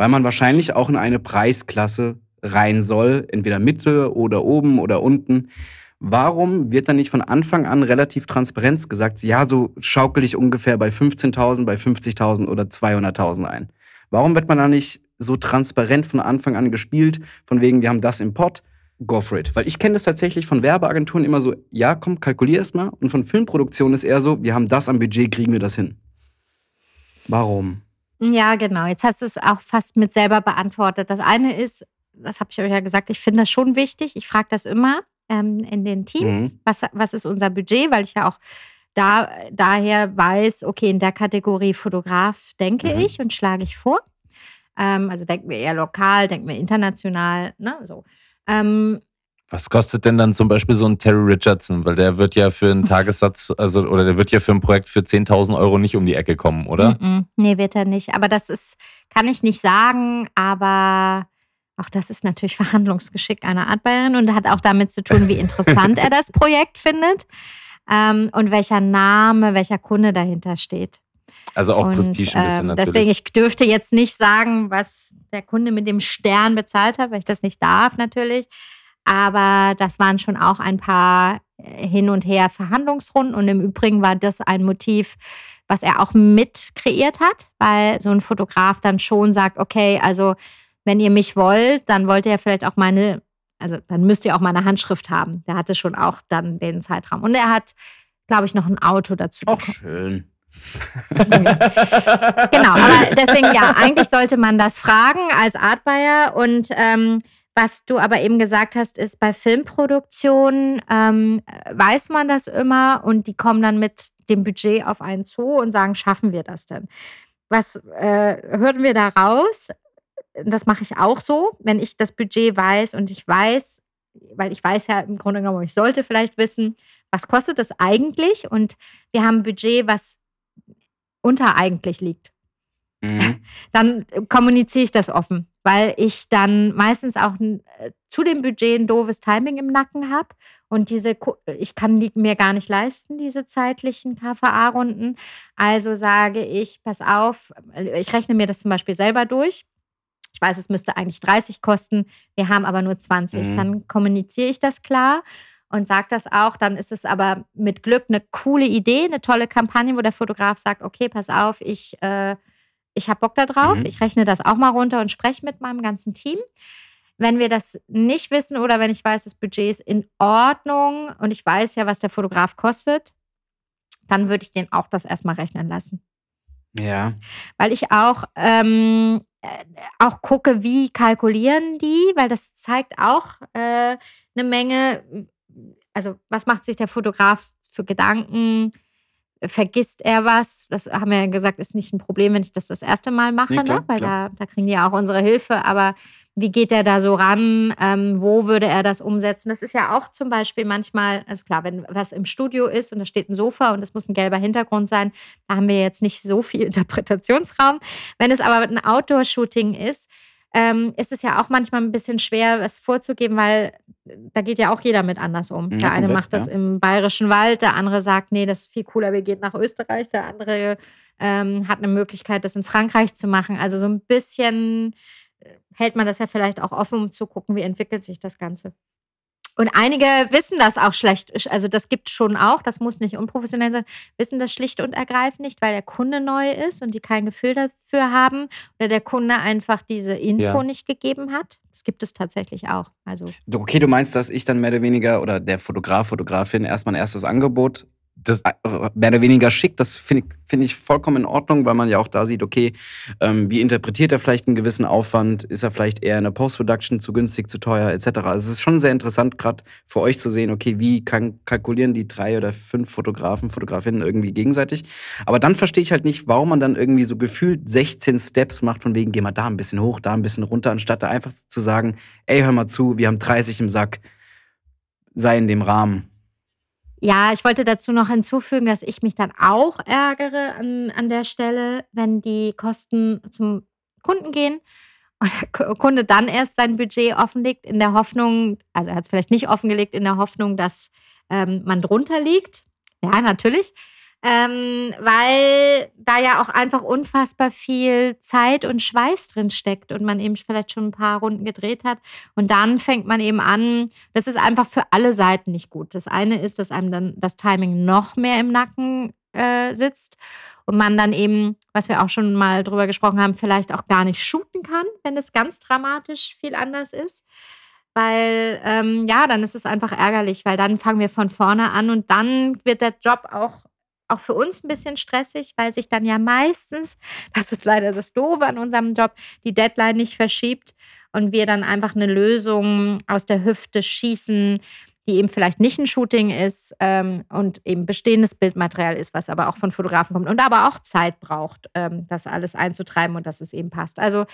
weil man wahrscheinlich auch in eine Preisklasse rein soll, entweder Mitte oder oben oder unten. Warum wird dann nicht von Anfang an relativ transparent gesagt, ja, so schaukel ich ungefähr bei 15.000, bei 50.000 oder 200.000 ein? Warum wird man da nicht so transparent von Anfang an gespielt, von wegen, wir haben das im Pot, go for it? Weil ich kenne das tatsächlich von Werbeagenturen immer so, ja, komm, kalkulier erst mal. Und von Filmproduktionen ist eher so, wir haben das am Budget, kriegen wir das hin. Warum? Ja, genau. Jetzt hast du es auch fast mit selber beantwortet. Das eine ist, das habe ich euch ja gesagt, ich finde das schon wichtig. Ich frage das immer ähm, in den Teams. Mhm. Was, was ist unser Budget? Weil ich ja auch da, daher weiß, okay, in der Kategorie Fotograf denke mhm. ich und schlage ich vor. Ähm, also denken wir eher lokal, denken wir international, ne, so. Ähm, was kostet denn dann zum Beispiel so ein Terry Richardson? Weil der wird ja für einen Tagessatz, also oder der wird ja für ein Projekt für 10.000 Euro nicht um die Ecke kommen, oder? Mm -mm. Nee, wird er nicht. Aber das ist, kann ich nicht sagen, aber auch das ist natürlich Verhandlungsgeschick einer Artbayerin und hat auch damit zu tun, wie interessant er das Projekt findet ähm, und welcher Name, welcher Kunde dahinter steht. Also auch und, Prestige ein bisschen ähm, natürlich. Deswegen, ich dürfte jetzt nicht sagen, was der Kunde mit dem Stern bezahlt hat, weil ich das nicht darf natürlich. Aber das waren schon auch ein paar äh, hin und her Verhandlungsrunden. Und im Übrigen war das ein Motiv, was er auch mit kreiert hat, weil so ein Fotograf dann schon sagt, okay, also wenn ihr mich wollt, dann wollt ihr vielleicht auch meine, also dann müsst ihr auch meine Handschrift haben. Der hatte schon auch dann den Zeitraum. Und er hat, glaube ich, noch ein Auto dazu. Auch schön. genau, aber deswegen ja, eigentlich sollte man das fragen als Artbuyer und ähm, was du aber eben gesagt hast, ist, bei Filmproduktionen ähm, weiß man das immer und die kommen dann mit dem Budget auf einen zu und sagen, schaffen wir das denn? Was äh, hören wir da raus? Das mache ich auch so, wenn ich das Budget weiß und ich weiß, weil ich weiß ja im Grunde genommen, ich sollte vielleicht wissen, was kostet das eigentlich? Und wir haben ein Budget, was unter eigentlich liegt. Mhm. Dann kommuniziere ich das offen weil ich dann meistens auch äh, zu dem Budget ein doofes Timing im Nacken habe und diese ich kann die mir gar nicht leisten diese zeitlichen KVA-Runden. Also sage ich, pass auf, äh, ich rechne mir das zum Beispiel selber durch. Ich weiß, es müsste eigentlich 30 kosten, wir haben aber nur 20. Mhm. Dann kommuniziere ich das klar und sage das auch. Dann ist es aber mit Glück eine coole Idee, eine tolle Kampagne, wo der Fotograf sagt, okay, pass auf, ich äh, ich habe Bock darauf, mhm. ich rechne das auch mal runter und spreche mit meinem ganzen Team. Wenn wir das nicht wissen oder wenn ich weiß, das Budget ist in Ordnung und ich weiß ja, was der Fotograf kostet, dann würde ich den auch das erstmal rechnen lassen. Ja. Weil ich auch, ähm, äh, auch gucke, wie kalkulieren die, weil das zeigt auch äh, eine Menge, also was macht sich der Fotograf für Gedanken, vergisst er was. Das haben wir ja gesagt, ist nicht ein Problem, wenn ich das das erste Mal mache, nee, klar, ne? weil Da, da kriegen die ja auch unsere Hilfe. Aber wie geht er da so ran? Ähm, wo würde er das umsetzen? Das ist ja auch zum Beispiel manchmal, also klar, wenn was im Studio ist und da steht ein Sofa und das muss ein gelber Hintergrund sein, da haben wir jetzt nicht so viel Interpretationsraum. Wenn es aber ein Outdoor-Shooting ist, ähm, ist es ja auch manchmal ein bisschen schwer, es vorzugeben, weil da geht ja auch jeder mit anders um. Ja, der eine macht das ja. im bayerischen Wald, der andere sagt, nee, das ist viel cooler, wir gehen nach Österreich, der andere ähm, hat eine Möglichkeit, das in Frankreich zu machen. Also so ein bisschen äh, hält man das ja vielleicht auch offen, um zu gucken, wie entwickelt sich das Ganze. Und einige wissen das auch schlecht. Also das gibt es schon auch, das muss nicht unprofessionell sein, wissen das schlicht und ergreifend nicht, weil der Kunde neu ist und die kein Gefühl dafür haben oder der Kunde einfach diese Info ja. nicht gegeben hat. Das gibt es tatsächlich auch. Also okay, du meinst, dass ich dann mehr oder weniger oder der Fotograf, Fotografin erstmal ein erstes Angebot das, äh, mehr oder weniger schick. Das finde ich, find ich vollkommen in Ordnung, weil man ja auch da sieht, okay, ähm, wie interpretiert er vielleicht einen gewissen Aufwand? Ist er vielleicht eher in der Post-Production zu günstig, zu teuer, etc. Also es ist schon sehr interessant, gerade für euch zu sehen, okay, wie kann, kalkulieren die drei oder fünf Fotografen, Fotografinnen irgendwie gegenseitig. Aber dann verstehe ich halt nicht, warum man dann irgendwie so gefühlt 16 Steps macht, von wegen, geh mal da ein bisschen hoch, da ein bisschen runter, anstatt da einfach zu sagen, ey, hör mal zu, wir haben 30 im Sack, sei in dem Rahmen. Ja, ich wollte dazu noch hinzufügen, dass ich mich dann auch ärgere an, an der Stelle, wenn die Kosten zum Kunden gehen und der Kunde dann erst sein Budget offenlegt, in der Hoffnung, also er hat es vielleicht nicht offengelegt, in der Hoffnung, dass ähm, man drunter liegt. Ja, natürlich ähm, weil da ja auch einfach unfassbar viel Zeit und Schweiß drin steckt und man eben vielleicht schon ein paar Runden gedreht hat. Und dann fängt man eben an, das ist einfach für alle Seiten nicht gut. Das eine ist, dass einem dann das Timing noch mehr im Nacken äh, sitzt und man dann eben, was wir auch schon mal drüber gesprochen haben, vielleicht auch gar nicht shooten kann, wenn es ganz dramatisch viel anders ist weil ähm, ja, dann ist es einfach ärgerlich, weil dann fangen wir von vorne an und dann wird der Job auch auch für uns ein bisschen stressig, weil sich dann ja meistens, das ist leider das Doofe an unserem Job, die Deadline nicht verschiebt und wir dann einfach eine Lösung aus der Hüfte schießen, die eben vielleicht nicht ein Shooting ist ähm, und eben bestehendes Bildmaterial ist, was aber auch von Fotografen kommt und aber auch Zeit braucht, ähm, das alles einzutreiben und dass es eben passt. Also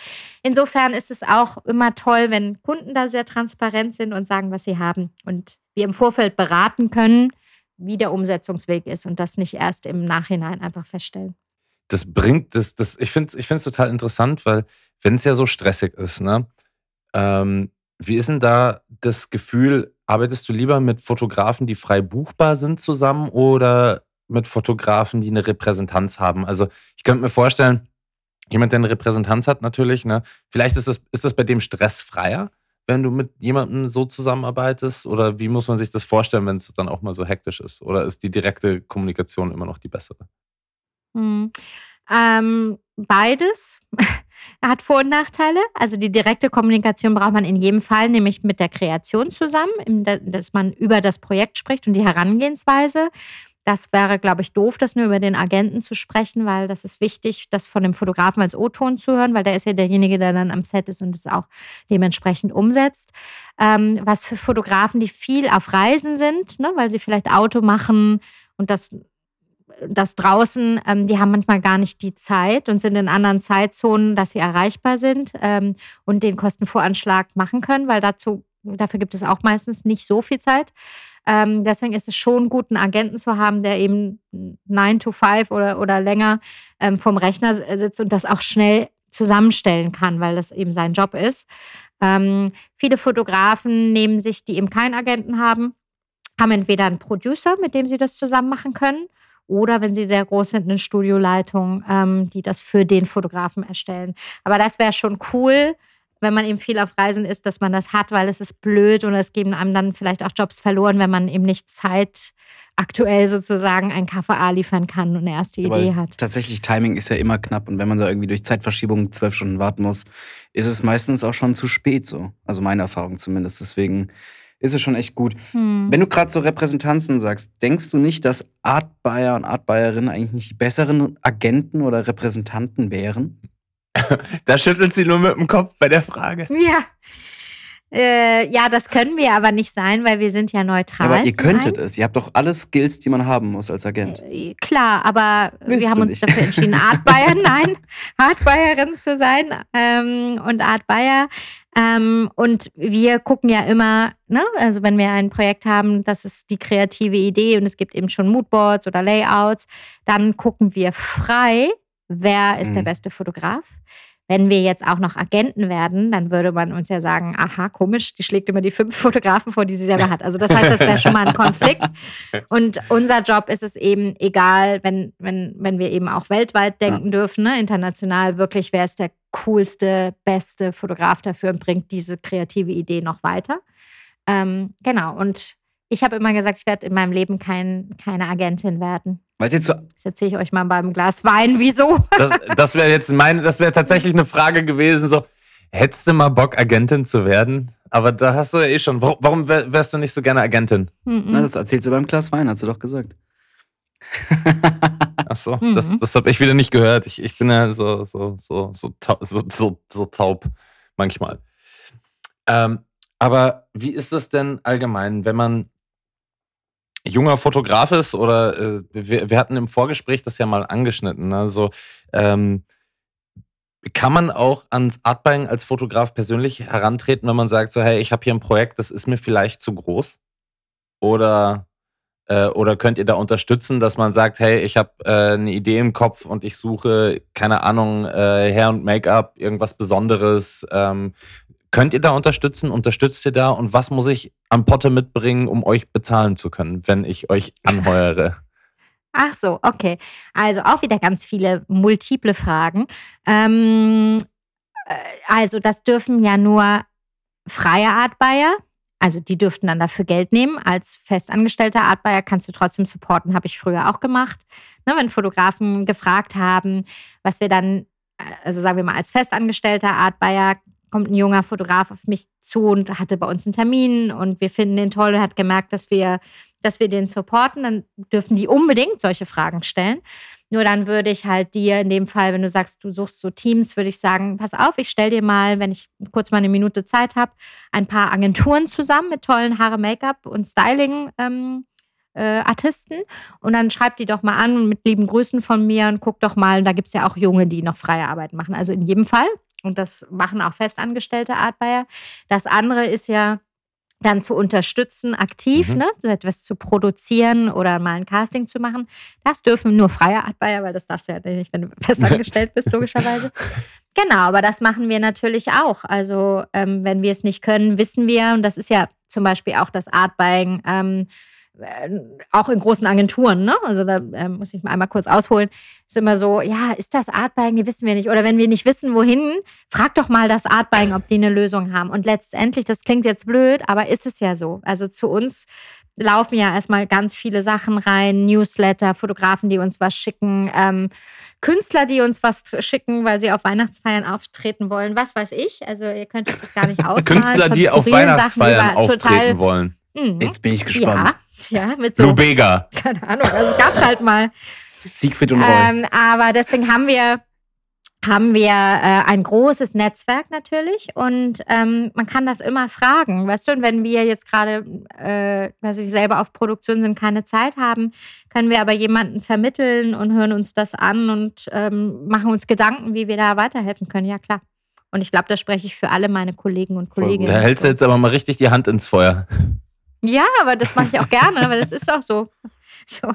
insofern ist es auch immer toll, wenn Kunden da sehr transparent sind und sagen, was sie haben und wir im Vorfeld beraten können wie der Umsetzungsweg ist und das nicht erst im Nachhinein einfach feststellen. Das bringt, das, das, ich finde es ich total interessant, weil wenn es ja so stressig ist, ne, ähm, wie ist denn da das Gefühl, arbeitest du lieber mit Fotografen, die frei buchbar sind zusammen oder mit Fotografen, die eine Repräsentanz haben? Also ich könnte mir vorstellen, jemand, der eine Repräsentanz hat natürlich, ne, vielleicht ist das, ist das bei dem stressfreier, wenn du mit jemandem so zusammenarbeitest? Oder wie muss man sich das vorstellen, wenn es dann auch mal so hektisch ist? Oder ist die direkte Kommunikation immer noch die bessere? Hm. Ähm, beides. Hat Vor- und Nachteile. Also die direkte Kommunikation braucht man in jedem Fall, nämlich mit der Kreation zusammen, dass man über das Projekt spricht und die Herangehensweise. Das wäre, glaube ich, doof, das nur über den Agenten zu sprechen, weil das ist wichtig, das von dem Fotografen als O-Ton zu hören, weil der ist ja derjenige, der dann am Set ist und es auch dementsprechend umsetzt. Ähm, was für Fotografen, die viel auf Reisen sind, ne, weil sie vielleicht Auto machen und das das draußen, ähm, die haben manchmal gar nicht die Zeit und sind in anderen Zeitzonen, dass sie erreichbar sind ähm, und den Kostenvoranschlag machen können, weil dazu, dafür gibt es auch meistens nicht so viel Zeit. Ähm, deswegen ist es schon gut, einen Agenten zu haben, der eben 9 to 5 oder, oder länger ähm, vom Rechner sitzt und das auch schnell zusammenstellen kann, weil das eben sein Job ist. Ähm, viele Fotografen nehmen sich, die eben keinen Agenten haben, haben entweder einen Producer, mit dem sie das zusammen machen können, oder wenn sie sehr groß sind, eine Studioleitung, ähm, die das für den Fotografen erstellen. Aber das wäre schon cool, wenn man eben viel auf Reisen ist, dass man das hat, weil es ist blöd oder es geben einem dann vielleicht auch Jobs verloren, wenn man eben nicht Zeit aktuell sozusagen ein KVA liefern kann und eine erste Aber Idee hat. Tatsächlich, Timing ist ja immer knapp und wenn man da irgendwie durch Zeitverschiebung zwölf Stunden warten muss, ist es meistens auch schon zu spät so. Also meine Erfahrung zumindest. Deswegen ist es schon echt gut. Hm. Wenn du gerade so Repräsentanzen sagst, denkst du nicht, dass Art Buyer und Art Buyerinnen eigentlich nicht die besseren Agenten oder Repräsentanten wären? Da schüttelt sie nur mit dem Kopf bei der Frage. Ja. Äh, ja, das können wir aber nicht sein, weil wir sind ja neutral. Aber ihr könntet es. Ihr habt doch alle Skills, die man haben muss als Agent. Äh, klar, aber Willst wir haben uns nicht? dafür entschieden, Art Buyer, nein, Art Buyerin zu sein ähm, und Art Buyer. Ähm, und wir gucken ja immer, ne, also wenn wir ein Projekt haben, das ist die kreative Idee und es gibt eben schon Moodboards oder Layouts, dann gucken wir frei, wer ist der Mhm. beste Fotograf. Wenn wir jetzt auch noch Agenten werden, dann würde man uns ja sagen, aha, komisch, die schlägt immer die fünf Fotografen vor, die sie selber hat. Also das heißt, das wäre schon mal ein Konflikt. Und unser Job ist es eben, egal, wenn, wenn, wenn wir eben auch weltweit denken dürfen, ne, international, wirklich, wer ist der coolste, beste Fotograf dafür und bringt diese kreative Idee noch weiter. Ähm, genau, und ich habe immer gesagt, ich werde in meinem Leben kein, keine Agentin werden. Weil jetzt so Das erzähle ich euch mal beim Glas Wein. Wieso? Das, das wäre jetzt meine, das wäre tatsächlich eine Frage gewesen, so, hättest du mal Bock, Agentin zu werden? Aber da hast du ja eh schon. Warum, warum wär- wärst du nicht so gerne Agentin? Mhm. Na, das erzählt sie beim Glas Wein, hat sie doch gesagt. Ach so, Mhm. das, das habe ich wieder nicht gehört. Ich, ich bin ja so, so, so, so, so, so, so taub manchmal. Ähm, aber wie ist das denn allgemein, wenn man junger Fotograf ist oder äh, wir, wir hatten im Vorgespräch das ja mal angeschnitten. Also ähm, kann man auch ans Artbuying als Fotograf persönlich herantreten, wenn man sagt, so hey, ich habe hier ein Projekt, das ist mir vielleicht zu groß? Oder äh, oder könnt ihr da unterstützen, dass man sagt, hey, ich habe äh, eine Idee im Kopf und ich suche, keine Ahnung, äh, Hair und Make-up, irgendwas Besonderes. Ähm, könnt ihr da unterstützen? Unterstützt ihr da? Und was muss ich am Potte mitbringen, um euch bezahlen zu können, wenn ich euch anheuere? Ach so, okay. Also auch wieder ganz viele multiple Fragen. Ähm, äh, also das dürfen ja nur freie Artbuyer. Also die dürften dann dafür Geld nehmen. Als festangestellter Artbuyer kannst du trotzdem supporten, habe ich früher auch gemacht. Ne, wenn Fotografen gefragt haben, was wir dann, äh, also sagen wir mal, als festangestellter Artbuyer kommt ein junger Fotograf auf mich zu und hatte bei uns einen Termin und wir finden den toll und hat gemerkt, dass wir, dass wir den supporten, dann dürfen die unbedingt solche Fragen stellen. Nur dann würde ich halt dir in dem Fall, wenn du sagst, du suchst so Teams, würde ich sagen, pass auf, ich stell dir mal, wenn ich kurz mal eine Minute Zeit habe, ein paar Agenturen zusammen mit tollen Haare, Make-up und Styling. Ähm, äh, Artisten und dann schreib die doch mal an mit lieben Grüßen von mir und guck doch mal, da gibt es ja auch Junge, die noch freie Arbeit machen. Also in jedem Fall. Und das machen auch festangestellte Artbuyer. Das andere ist ja dann zu unterstützen, aktiv, Mhm. ne, so etwas zu produzieren oder mal ein Casting zu machen. Das dürfen nur freie Artbuyer, weil das darfst du ja nicht, wenn du festangestellt bist, logischerweise. Genau, aber das machen wir natürlich auch. Also ähm, wenn wir es nicht können, wissen wir, und das ist ja zum Beispiel auch das Artbuying, ähm, äh, auch in großen Agenturen, ne? Also da ähm, muss ich mal einmal kurz ausholen. Ist immer so, ja, ist das Artbuying? Nee, wissen wir nicht. Oder wenn wir nicht wissen, wohin, frag doch mal das Artbuying, ob die eine Lösung haben. Und letztendlich, das klingt jetzt blöd, aber ist es ja so. Also zu uns laufen ja erstmal ganz viele Sachen rein, Newsletter, Fotografen, die uns was schicken, ähm, Künstler, die uns was schicken, weil sie auf Weihnachtsfeiern auftreten wollen, was weiß ich. Also ihr könnt euch das gar nicht ausmalen. Künstler, die auf skurrilen Sachen Weihnachtsfeiern über auftreten wollen. Mhm. Jetzt bin ich gespannt. Ja, ja, mit so, Lou Bega. keine Ahnung, also es gab's halt mal. Siegfried und Roy. Ähm, aber deswegen haben wir, haben wir äh, ein großes Netzwerk natürlich und ähm, man kann das immer fragen, weißt du, und wenn wir jetzt gerade, äh, weiß ich, selber auf Produktion sind, keine Zeit haben, können wir aber jemanden vermitteln und hören uns das an und ähm, machen uns Gedanken, wie wir da weiterhelfen können, ja klar. Und ich glaube, da spreche ich für alle meine Kollegen und. Kolleginnen. Da hältst du jetzt aber mal richtig die Hand ins Feuer. Ja, aber das mache ich auch gerne, weil das ist auch so. so.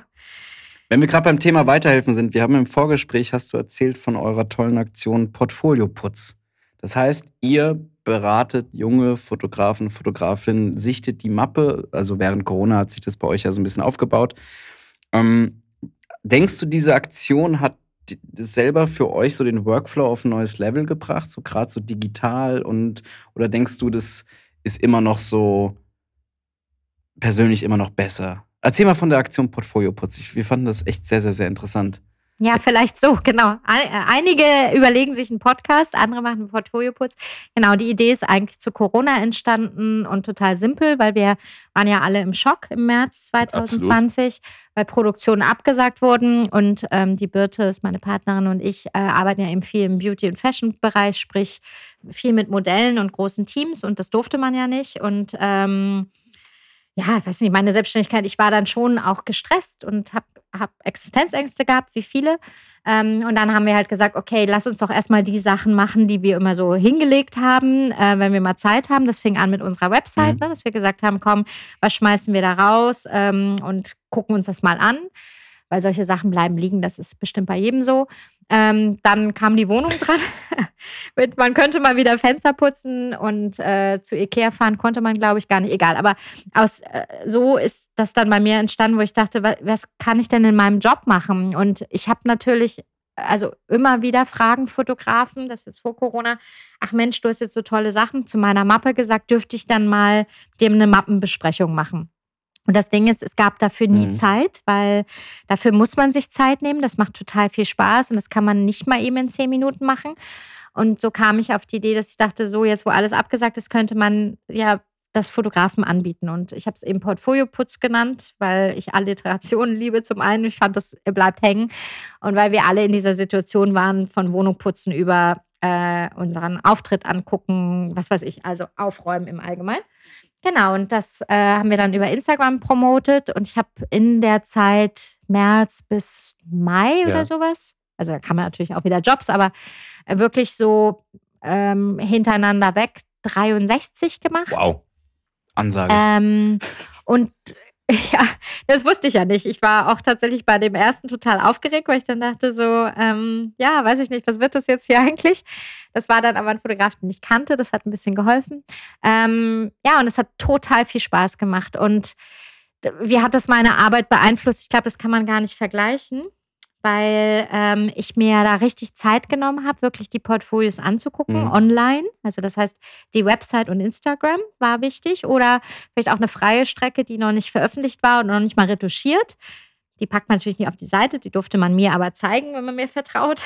Wenn wir gerade beim Thema Weiterhelfen sind, wir haben im Vorgespräch, hast du erzählt von eurer tollen Aktion Portfolioputz. Das heißt, ihr beratet junge Fotografen, Fotografinnen, sichtet die Mappe, also während Corona hat sich das bei euch ja so ein bisschen aufgebaut. Ähm, denkst du, diese Aktion hat selber für euch so den Workflow auf ein neues Level gebracht, so gerade so digital und oder denkst du, das ist immer noch so persönlich immer noch besser? Erzähl mal von der Aktion Portfolioputz. Ich- Wir fanden das echt sehr, sehr, sehr interessant. Ja, vielleicht so, genau. Äh, Einige überlegen sich einen Podcast, andere machen einen Portfolioputz. Genau, die Idee ist eigentlich zu Corona entstanden und total simpel, weil wir waren ja alle im Schock im März 2020, weil Produktionen abgesagt wurden und ähm, die Birte ist meine Partnerin und ich äh, arbeiten ja eben viel im Beauty- und Fashion-Bereich, sprich viel mit Modellen und großen Teams und das durfte man ja nicht und ähm, ja, ich weiß nicht, meine Selbstständigkeit, ich war dann schon auch gestresst und habe hab Existenzängste gehabt, wie viele. Ähm, und dann haben wir halt gesagt, okay, lass uns doch erstmal die Sachen machen, die wir immer so hingelegt haben, äh, wenn wir mal Zeit haben. Das fing an mit unserer Website, Mhm. ne, dass wir gesagt haben, komm, was schmeißen wir da raus ähm, und gucken uns das mal an. Weil solche Sachen bleiben liegen, das ist bestimmt bei jedem so. Ähm, dann kam die Wohnung dran. Man könnte mal wieder Fenster putzen und äh, zu Ikea fahren konnte man, glaube ich, gar nicht. Egal. Aber aus, äh, so ist das dann bei mir entstanden, wo ich dachte, wa- was kann ich denn in meinem Job machen? Und ich habe natürlich, also immer wieder Fragen Fotografen, das ist jetzt vor Corona, ach Mensch, du hast jetzt so tolle Sachen zu meiner Mappe gesagt, dürfte ich dann mal dem eine Mappenbesprechung machen? Und das Ding ist, es gab dafür nie Mhm. Zeit, weil dafür muss man sich Zeit nehmen. Das macht total viel Spaß und das kann man nicht mal eben in zehn Minuten machen. Und so kam ich auf die Idee, dass ich dachte, so jetzt, wo alles abgesagt ist, könnte man ja das Fotografen anbieten. Und ich habe es eben Portfolioputz genannt, weil ich Alliterationen liebe. Zum einen, ich fand, das bleibt hängen. Und weil wir alle in dieser Situation waren, von Wohnung putzen über äh, unseren Auftritt angucken, was weiß ich, also aufräumen im Allgemeinen. Genau, und das äh, haben wir dann über Instagram promotet und ich habe in der Zeit März bis Mai Ja. oder sowas, also da kann man natürlich auch wieder Jobs, aber äh, wirklich so ähm, hintereinander weg 63 gemacht. Wow. Ansage. Ähm, und ja, das wusste ich ja nicht. Ich war auch tatsächlich bei dem ersten total aufgeregt, weil ich dann dachte so, ähm, ja, weiß ich nicht, was wird das jetzt hier eigentlich? Das war dann aber ein Fotograf, den ich kannte, das hat ein bisschen geholfen. Ähm, ja, und es hat total viel Spaß gemacht. Und wie hat das meine Arbeit beeinflusst? Ich glaube, das kann man gar nicht vergleichen, weil ähm, ich mir da richtig Zeit genommen habe, wirklich die Portfolios anzugucken, Mhm. online. Also das heißt, die Website und Instagram war wichtig oder vielleicht auch eine freie Strecke, die noch nicht veröffentlicht war und noch nicht mal retuschiert. Die packt man natürlich nicht auf die Seite, die durfte man mir aber zeigen, wenn man mir vertraut.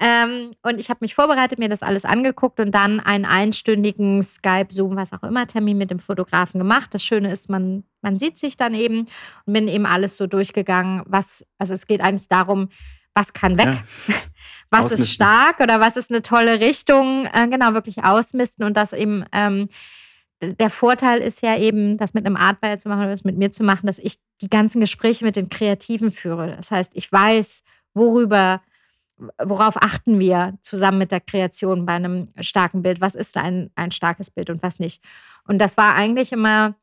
Ähm, und ich habe mich vorbereitet, mir das alles angeguckt und dann einen einstündigen Skype, Zoom, was auch immer, Termin mit dem Fotografen gemacht. Das Schöne ist, man, man sieht sich dann eben und bin eben alles so durchgegangen, was, also es geht eigentlich darum, was kann weg, Ja. was Ausmisten. ist stark oder was ist eine tolle Richtung, äh, genau, wirklich ausmisten und das eben ähm, der Vorteil ist ja eben, das mit einem Artbuyer zu machen oder das mit mir zu machen, dass ich die ganzen Gespräche mit den Kreativen führe. Das heißt, ich weiß, worüber, worauf achten wir zusammen mit der Kreation bei einem starken Bild? Was ist ein, ein starkes Bild und was nicht? Und das war eigentlich immer,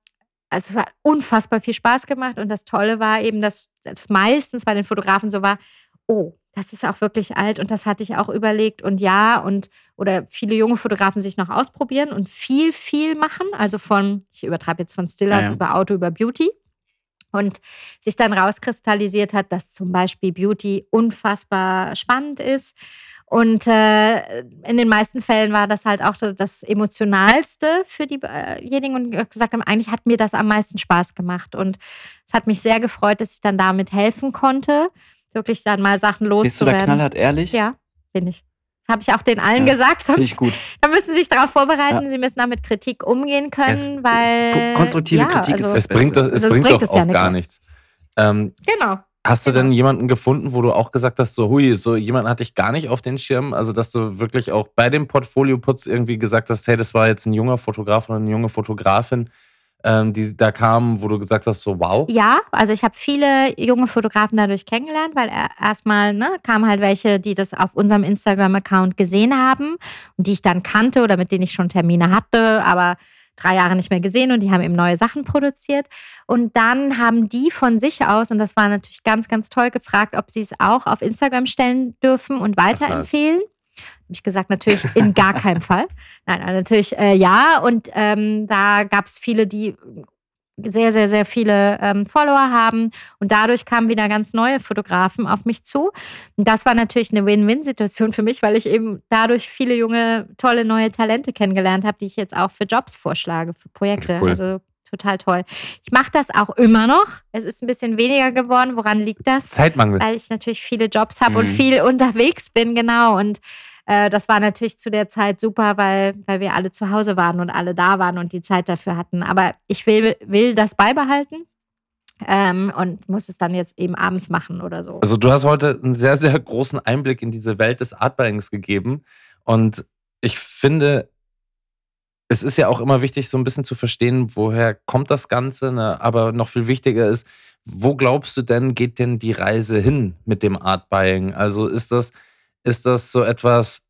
also es hat unfassbar viel Spaß gemacht und das Tolle war eben, dass das meistens bei den Fotografen so war, oh, das ist auch wirklich alt und das hatte ich auch überlegt und ja und oder viele junge Fotografen sich noch ausprobieren und viel, viel machen. Also von, ich übertreibe jetzt von Stiller Ja, ja. über Auto über Beauty. Und sich dann rauskristallisiert hat, dass zum Beispiel Beauty unfassbar spannend ist. Und äh, in den meisten Fällen war das halt auch das Emotionalste für diejenigen und gesagt haben, eigentlich hat mir das am meisten Spaß gemacht. Und es hat mich sehr gefreut, dass ich dann damit helfen konnte, wirklich dann mal Sachen Bist du da loszuwerden. knallhart ehrlich? Ja, bin ich. Das habe ich auch den allen Ja, gesagt, Finde ich sonst gut. da müssen sie sich darauf vorbereiten. Sie müssen damit Kritik umgehen können, Es- weil ko- konstruktive Kritik ist also, Es bringt, doch- es Sonst bringt, bringt doch es ja auch gar nichts. Ähm, genau. hast du Genau. denn jemanden gefunden, wo du auch gesagt hast, so hui, so jemand hatte ich gar nicht auf den Schirm? Also, dass du wirklich auch bei dem Portfolioputz irgendwie gesagt hast, hey, das war jetzt ein junger Fotograf oder eine junge Fotografin, ähm, die da kam, wo du gesagt hast, so wow. Ja, also ich habe viele junge Fotografen dadurch kennengelernt, weil er- erstmal ne, kamen halt welche, die das auf unserem Instagram-Account gesehen haben und die ich dann kannte oder mit denen ich schon Termine hatte, aber drei Jahre nicht mehr gesehen und die haben eben neue Sachen produziert. Und dann haben die von sich aus, und das war natürlich ganz, ganz toll, gefragt, ob sie es auch auf Instagram stellen dürfen und weiterempfehlen. Habe ich gesagt, natürlich in gar keinem Fall. Nein, natürlich äh, ja. Und ähm, da gab es viele, die sehr, sehr, sehr viele ähm, Follower haben. Und dadurch kamen wieder ganz neue Fotografen auf mich zu. Und das war natürlich eine Win-Win-Situation für mich, weil ich eben dadurch viele junge, tolle neue Talente kennengelernt habe, die ich jetzt auch für Jobs vorschlage, für Projekte. Cool. Also total toll. Ich mache das auch immer noch. Es ist ein bisschen weniger geworden. Woran liegt das? Zeitmangel. weil ich natürlich viele Jobs habe und Mhm. viel unterwegs bin, genau. Und äh, das war natürlich zu der Zeit super, weil, weil wir alle zu Hause waren und alle da waren und die Zeit dafür hatten. Aber ich will, will das beibehalten ähm, und muss es dann jetzt eben abends machen oder so. Also du hast heute einen sehr, sehr großen Einblick in diese Welt des Artbuyings gegeben. Und ich finde, es ist ja auch immer wichtig, so ein bisschen zu verstehen, woher kommt das Ganze. Ne? Aber noch viel wichtiger ist, wo glaubst du denn, geht denn die Reise hin mit dem Artbuying? Also ist das, ist das so etwas,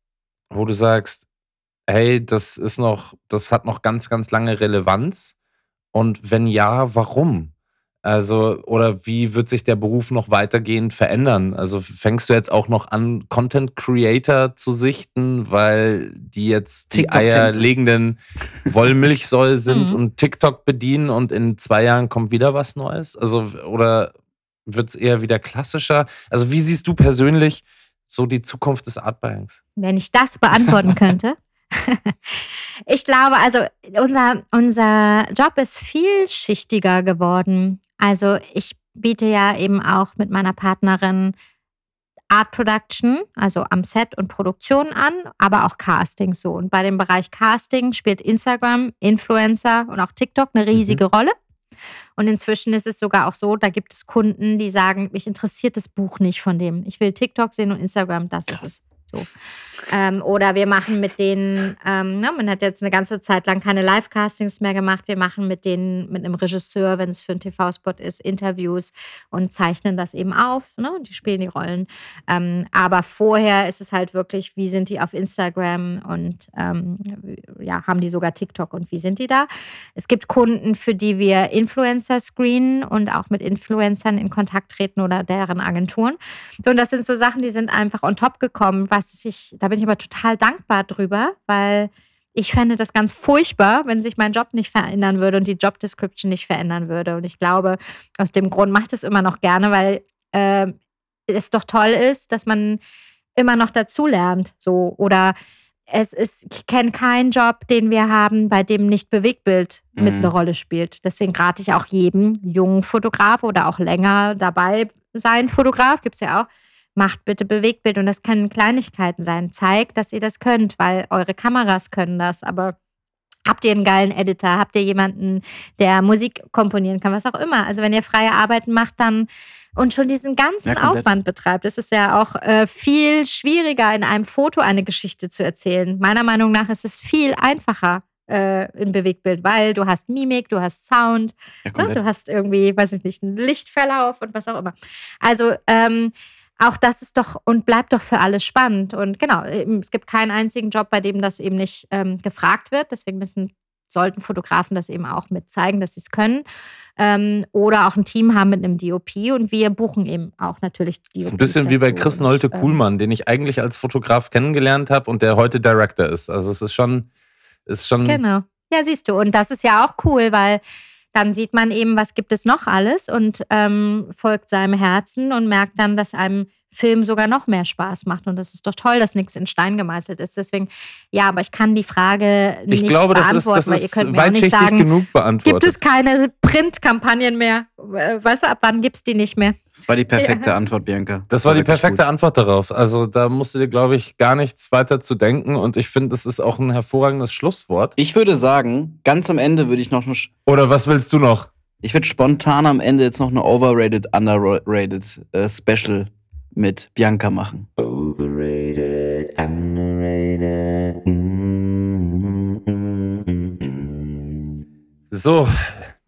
wo du sagst, hey, das ist noch, das hat noch ganz, ganz lange Relevanz? Und wenn ja, warum? Also, oder wie wird sich der Beruf noch weitergehend verändern? Also fängst du jetzt auch noch an, Content Creator zu sichten, weil die jetzt die eierlegenden Wollmilchsäue sind Mhm. und TikTok bedienen und in zwei Jahren kommt wieder was Neues? Also, oder wird es eher wieder klassischer? Also, wie siehst du persönlich so die Zukunft des Artbuyings? Wenn ich das beantworten könnte. ich glaube, also unser, unser Job ist vielschichtiger geworden. Also ich biete ja eben auch mit meiner Partnerin Art Production, also am Set und Produktion an, aber auch Casting so. Und bei dem Bereich Casting spielt Instagram, Influencer und auch TikTok eine riesige Mhm. Rolle. Und inzwischen ist es sogar auch so, da gibt es Kunden, die sagen, mich interessiert das Buch nicht von dem. Ich will TikTok sehen und Instagram, das ist es. So. Ähm, oder wir machen mit denen, ähm, na, man hat jetzt eine ganze Zeit lang keine Live-Castings mehr gemacht. Wir machen mit denen, mit einem Regisseur, wenn es für einen TV-Spot ist, Interviews und zeichnen das eben auf. Ne? Die spielen die Rollen. Ähm, aber vorher ist es halt wirklich, wie sind die auf Instagram und ähm, ja, haben die sogar TikTok und wie sind die da? Es gibt Kunden, für die wir Influencer screenen und auch mit Influencern in Kontakt treten oder deren Agenturen. So, und das sind so Sachen, die sind einfach on top gekommen, was ich, da bin ich aber total dankbar drüber, weil ich fände das ganz furchtbar, wenn sich mein Job nicht verändern würde und die Job Description nicht verändern würde. Und ich glaube, aus dem Grund mache ich das immer noch gerne, weil äh, es doch toll ist, dass man immer noch dazulernt. So. Oder es ist, ich kenne keinen Job, den wir haben, bei dem nicht Bewegtbild mit Mhm. eine Rolle spielt. Deswegen rate ich auch jedem jungen Fotograf oder auch länger dabei sein Fotograf, gibt es ja auch, macht bitte Bewegtbild. Und das können Kleinigkeiten sein. Zeigt, dass ihr das könnt, weil eure Kameras können das. Aber habt ihr einen geilen Editor? Habt ihr jemanden, der Musik komponieren kann? Was auch immer. Also wenn ihr freie Arbeiten macht, dann und schon diesen ganzen Ja. Aufwand betreibt, ist es ja auch äh, viel schwieriger, in einem Foto eine Geschichte zu erzählen. Meiner Meinung nach ist es viel einfacher äh, im Bewegtbild, weil du hast Mimik, du hast Sound, Ja, Ne? Du hast irgendwie, weiß ich nicht, einen Lichtverlauf und was auch immer. Also ähm, auch das ist doch und bleibt doch für alle spannend. Und genau, es gibt keinen einzigen Job, bei dem das eben nicht ähm, gefragt wird. Deswegen müssen, sollten Fotografen das eben auch mit zeigen, dass sie es können. Ähm, oder auch ein Team haben mit einem DOP und wir buchen eben auch natürlich DOPs. Das ist ein bisschen wie bei. Chris Und, Nolte ähm, Kuhlmann, den ich eigentlich als Fotograf kennengelernt habe und der heute Director ist. Also es ist schon, ist schon Genau. Ja, siehst du. Und das ist ja auch cool, weil dann sieht man eben, was gibt es noch alles und ähm, folgt seinem Herzen und merkt dann, dass einem Film sogar noch mehr Spaß macht. Und das ist doch toll, dass nichts in Stein gemeißelt ist. Deswegen, ja, aber ich kann die Frage nicht ich glaube, das ist, beantworten, das weil ihr ist könnt mir auch nicht weitschichtig sagen, genug beantwortet. gibt es keine Printkampagnen mehr? Äh, Weißt du, ab wann gibt es die nicht mehr? Das war die perfekte Antwort, Bianca. Das war die wirklich perfekte gut. Antwort darauf. Also da musst du dir, glaube ich, gar nichts weiter zu denken. Und ich finde, das ist auch ein hervorragendes Schlusswort. Ich würde sagen, ganz am Ende würde ich noch, Oder was willst du noch? ich würde spontan am Ende jetzt noch eine overrated, underrated äh, Special mit Bianca machen. Overrated, underrated. Mm, mm, mm, mm. So,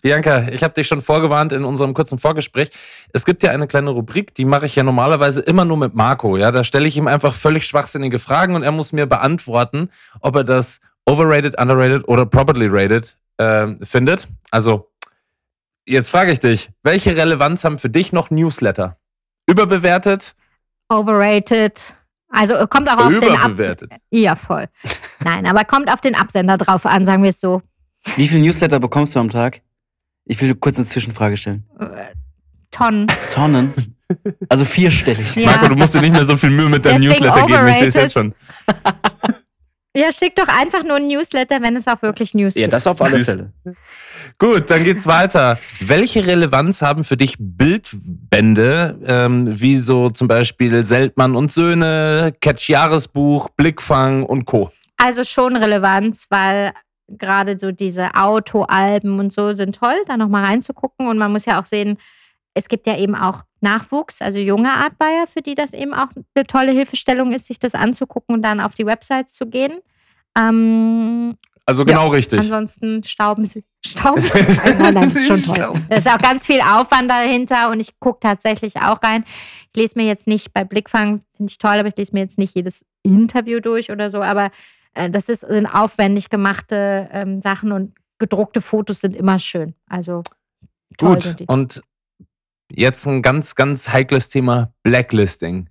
Bianca, ich habe dich schon vorgewarnt in unserem kurzen Vorgespräch. Es gibt ja eine kleine Rubrik, die mache ich ja normalerweise immer nur mit Marco. Ja, da stelle ich ihm einfach völlig schwachsinnige Fragen und er muss mir beantworten, ob er das overrated, underrated oder properly rated ähm, findet. Also, jetzt frage ich dich, welche Relevanz haben für dich noch Newsletter? Überbewertet? Overrated. Also äh, kommt auch auf den Absender. Überbewertet. Ja, voll. Nein, aber kommt auf den Absender drauf an, sagen wir es so. Wie viel Newsletter bekommst du am Tag? Ich will kurz eine Zwischenfrage stellen. Äh, Tonnen. Tonnen? Also vierstellig. Ja. Marco, du musst dir nicht mehr so viel Mühe mit deinem Deswegen Newsletter geben. Ich sehe es jetzt overrated. schon. Ja, schick doch einfach nur ein Newsletter, wenn es auch wirklich News Ja, gibt. das auf alle. Fälle. Gut, dann geht's weiter. Welche Relevanz haben für dich Bildbände, ähm, wie so zum Beispiel Seltmann und Söhne, Catch Jahresbuch, Blickfang und Co.? Also schon Relevanz, weil gerade so diese Autoalben und so sind toll, da nochmal reinzugucken. Und man muss ja auch sehen, es gibt ja eben auch Nachwuchs, also junge Artbuyer, für die das eben auch eine tolle Hilfestellung ist, sich das anzugucken und dann auf die Websites zu gehen. Ähm, Also genau richtig. ansonsten stauben sie. Stauben sie. Nein, nein, das ist schon toll. Da ist auch ganz viel Aufwand dahinter und ich gucke tatsächlich auch rein. Ich lese mir jetzt nicht bei Blickfang, finde ich toll, aber ich lese mir jetzt nicht jedes Interview durch oder so, aber äh, das ist, sind aufwendig gemachte ähm, Sachen und gedruckte Fotos sind immer schön. Also toll Gut, sind die. und jetzt ein ganz, ganz heikles Thema, Blacklisting.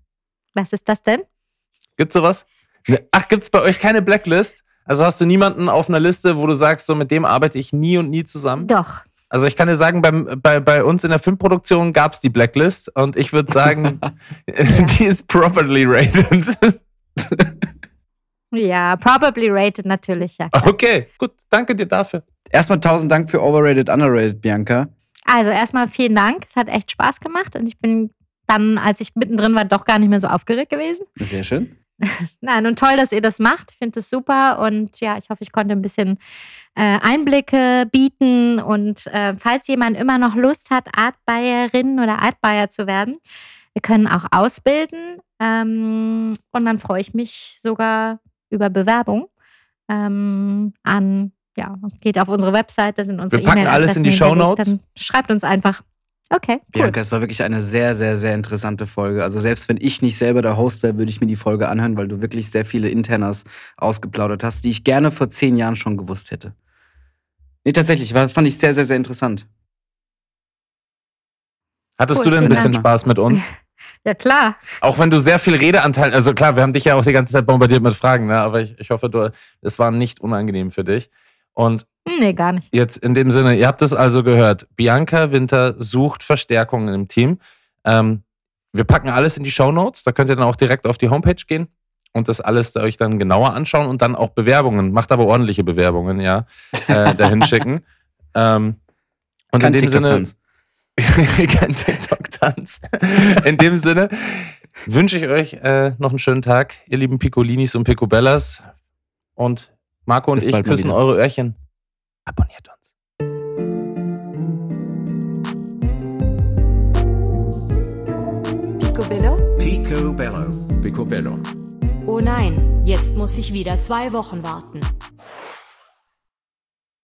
Was ist das denn? Gibt's sowas? Ne- Ach, gibt's bei euch keine Blacklist? Also hast du niemanden auf einer Liste, wo du sagst, so mit dem arbeite ich nie und nie zusammen? Doch. Also ich kann dir sagen, beim, bei, bei uns in der Filmproduktion gab es die Blacklist und ich würde sagen, die ist properly rated. Ja, probably rated natürlich, ja. klar. Okay, gut, danke dir dafür. Erstmal tausend Dank für Overrated, Underrated, Bianca. Also erstmal vielen Dank. Es hat echt Spaß gemacht und ich bin dann, als ich mittendrin war, doch gar nicht mehr so aufgeregt gewesen. Sehr schön. Nein, und toll, dass ihr das macht. Ich finde es super und ja, ich hoffe, ich konnte ein bisschen äh, Einblicke bieten. Und äh, falls jemand immer noch Lust hat, Artbayerin oder Artbayer zu werden, wir können auch ausbilden. Ähm, und dann freue ich mich sogar über Bewerbung ähm, an, ja, geht auf unsere Website, da sind unsere Wir packen alles in die Shownotes. hinterlegt. Dann schreibt uns einfach. Okay, cool. Bianca, es war wirklich eine sehr, sehr, sehr interessante Folge. Also selbst wenn ich nicht selber der Host wäre, würde ich mir die Folge anhören, weil du wirklich sehr viele Internas ausgeplaudert hast, die ich gerne vor zehn Jahren schon gewusst hätte. Nee, tatsächlich, war, fand ich sehr, sehr, sehr interessant. Hattest Cool, du denn ein bisschen Dank. Spaß mit uns? Ja, klar. Auch wenn du sehr viel Redeanteil, also klar, wir haben dich ja auch die ganze Zeit bombardiert mit Fragen, ne? aber ich, ich hoffe, du, es war nicht unangenehm für dich. Und Nee, gar nicht. jetzt in dem Sinne, ihr habt es also gehört, Bianca Winter sucht Verstärkungen im Team. Ähm, wir packen alles in die Shownotes, da könnt ihr dann auch direkt auf die Homepage gehen und das alles euch dann genauer anschauen und dann auch Bewerbungen, macht aber ordentliche Bewerbungen, ja, äh, dahin schicken. Ähm, und Kein in dem Sinne, kein TikTok-Tanz. In dem Sinne wünsche ich euch äh, noch einen schönen Tag, ihr lieben Piccolinis und Piccobellas. Und Marco und Bis ich küssen eure Öhrchen. Abonniert uns. Picobello? Picobello. Picobello. Oh nein, jetzt muss ich wieder zwei Wochen warten.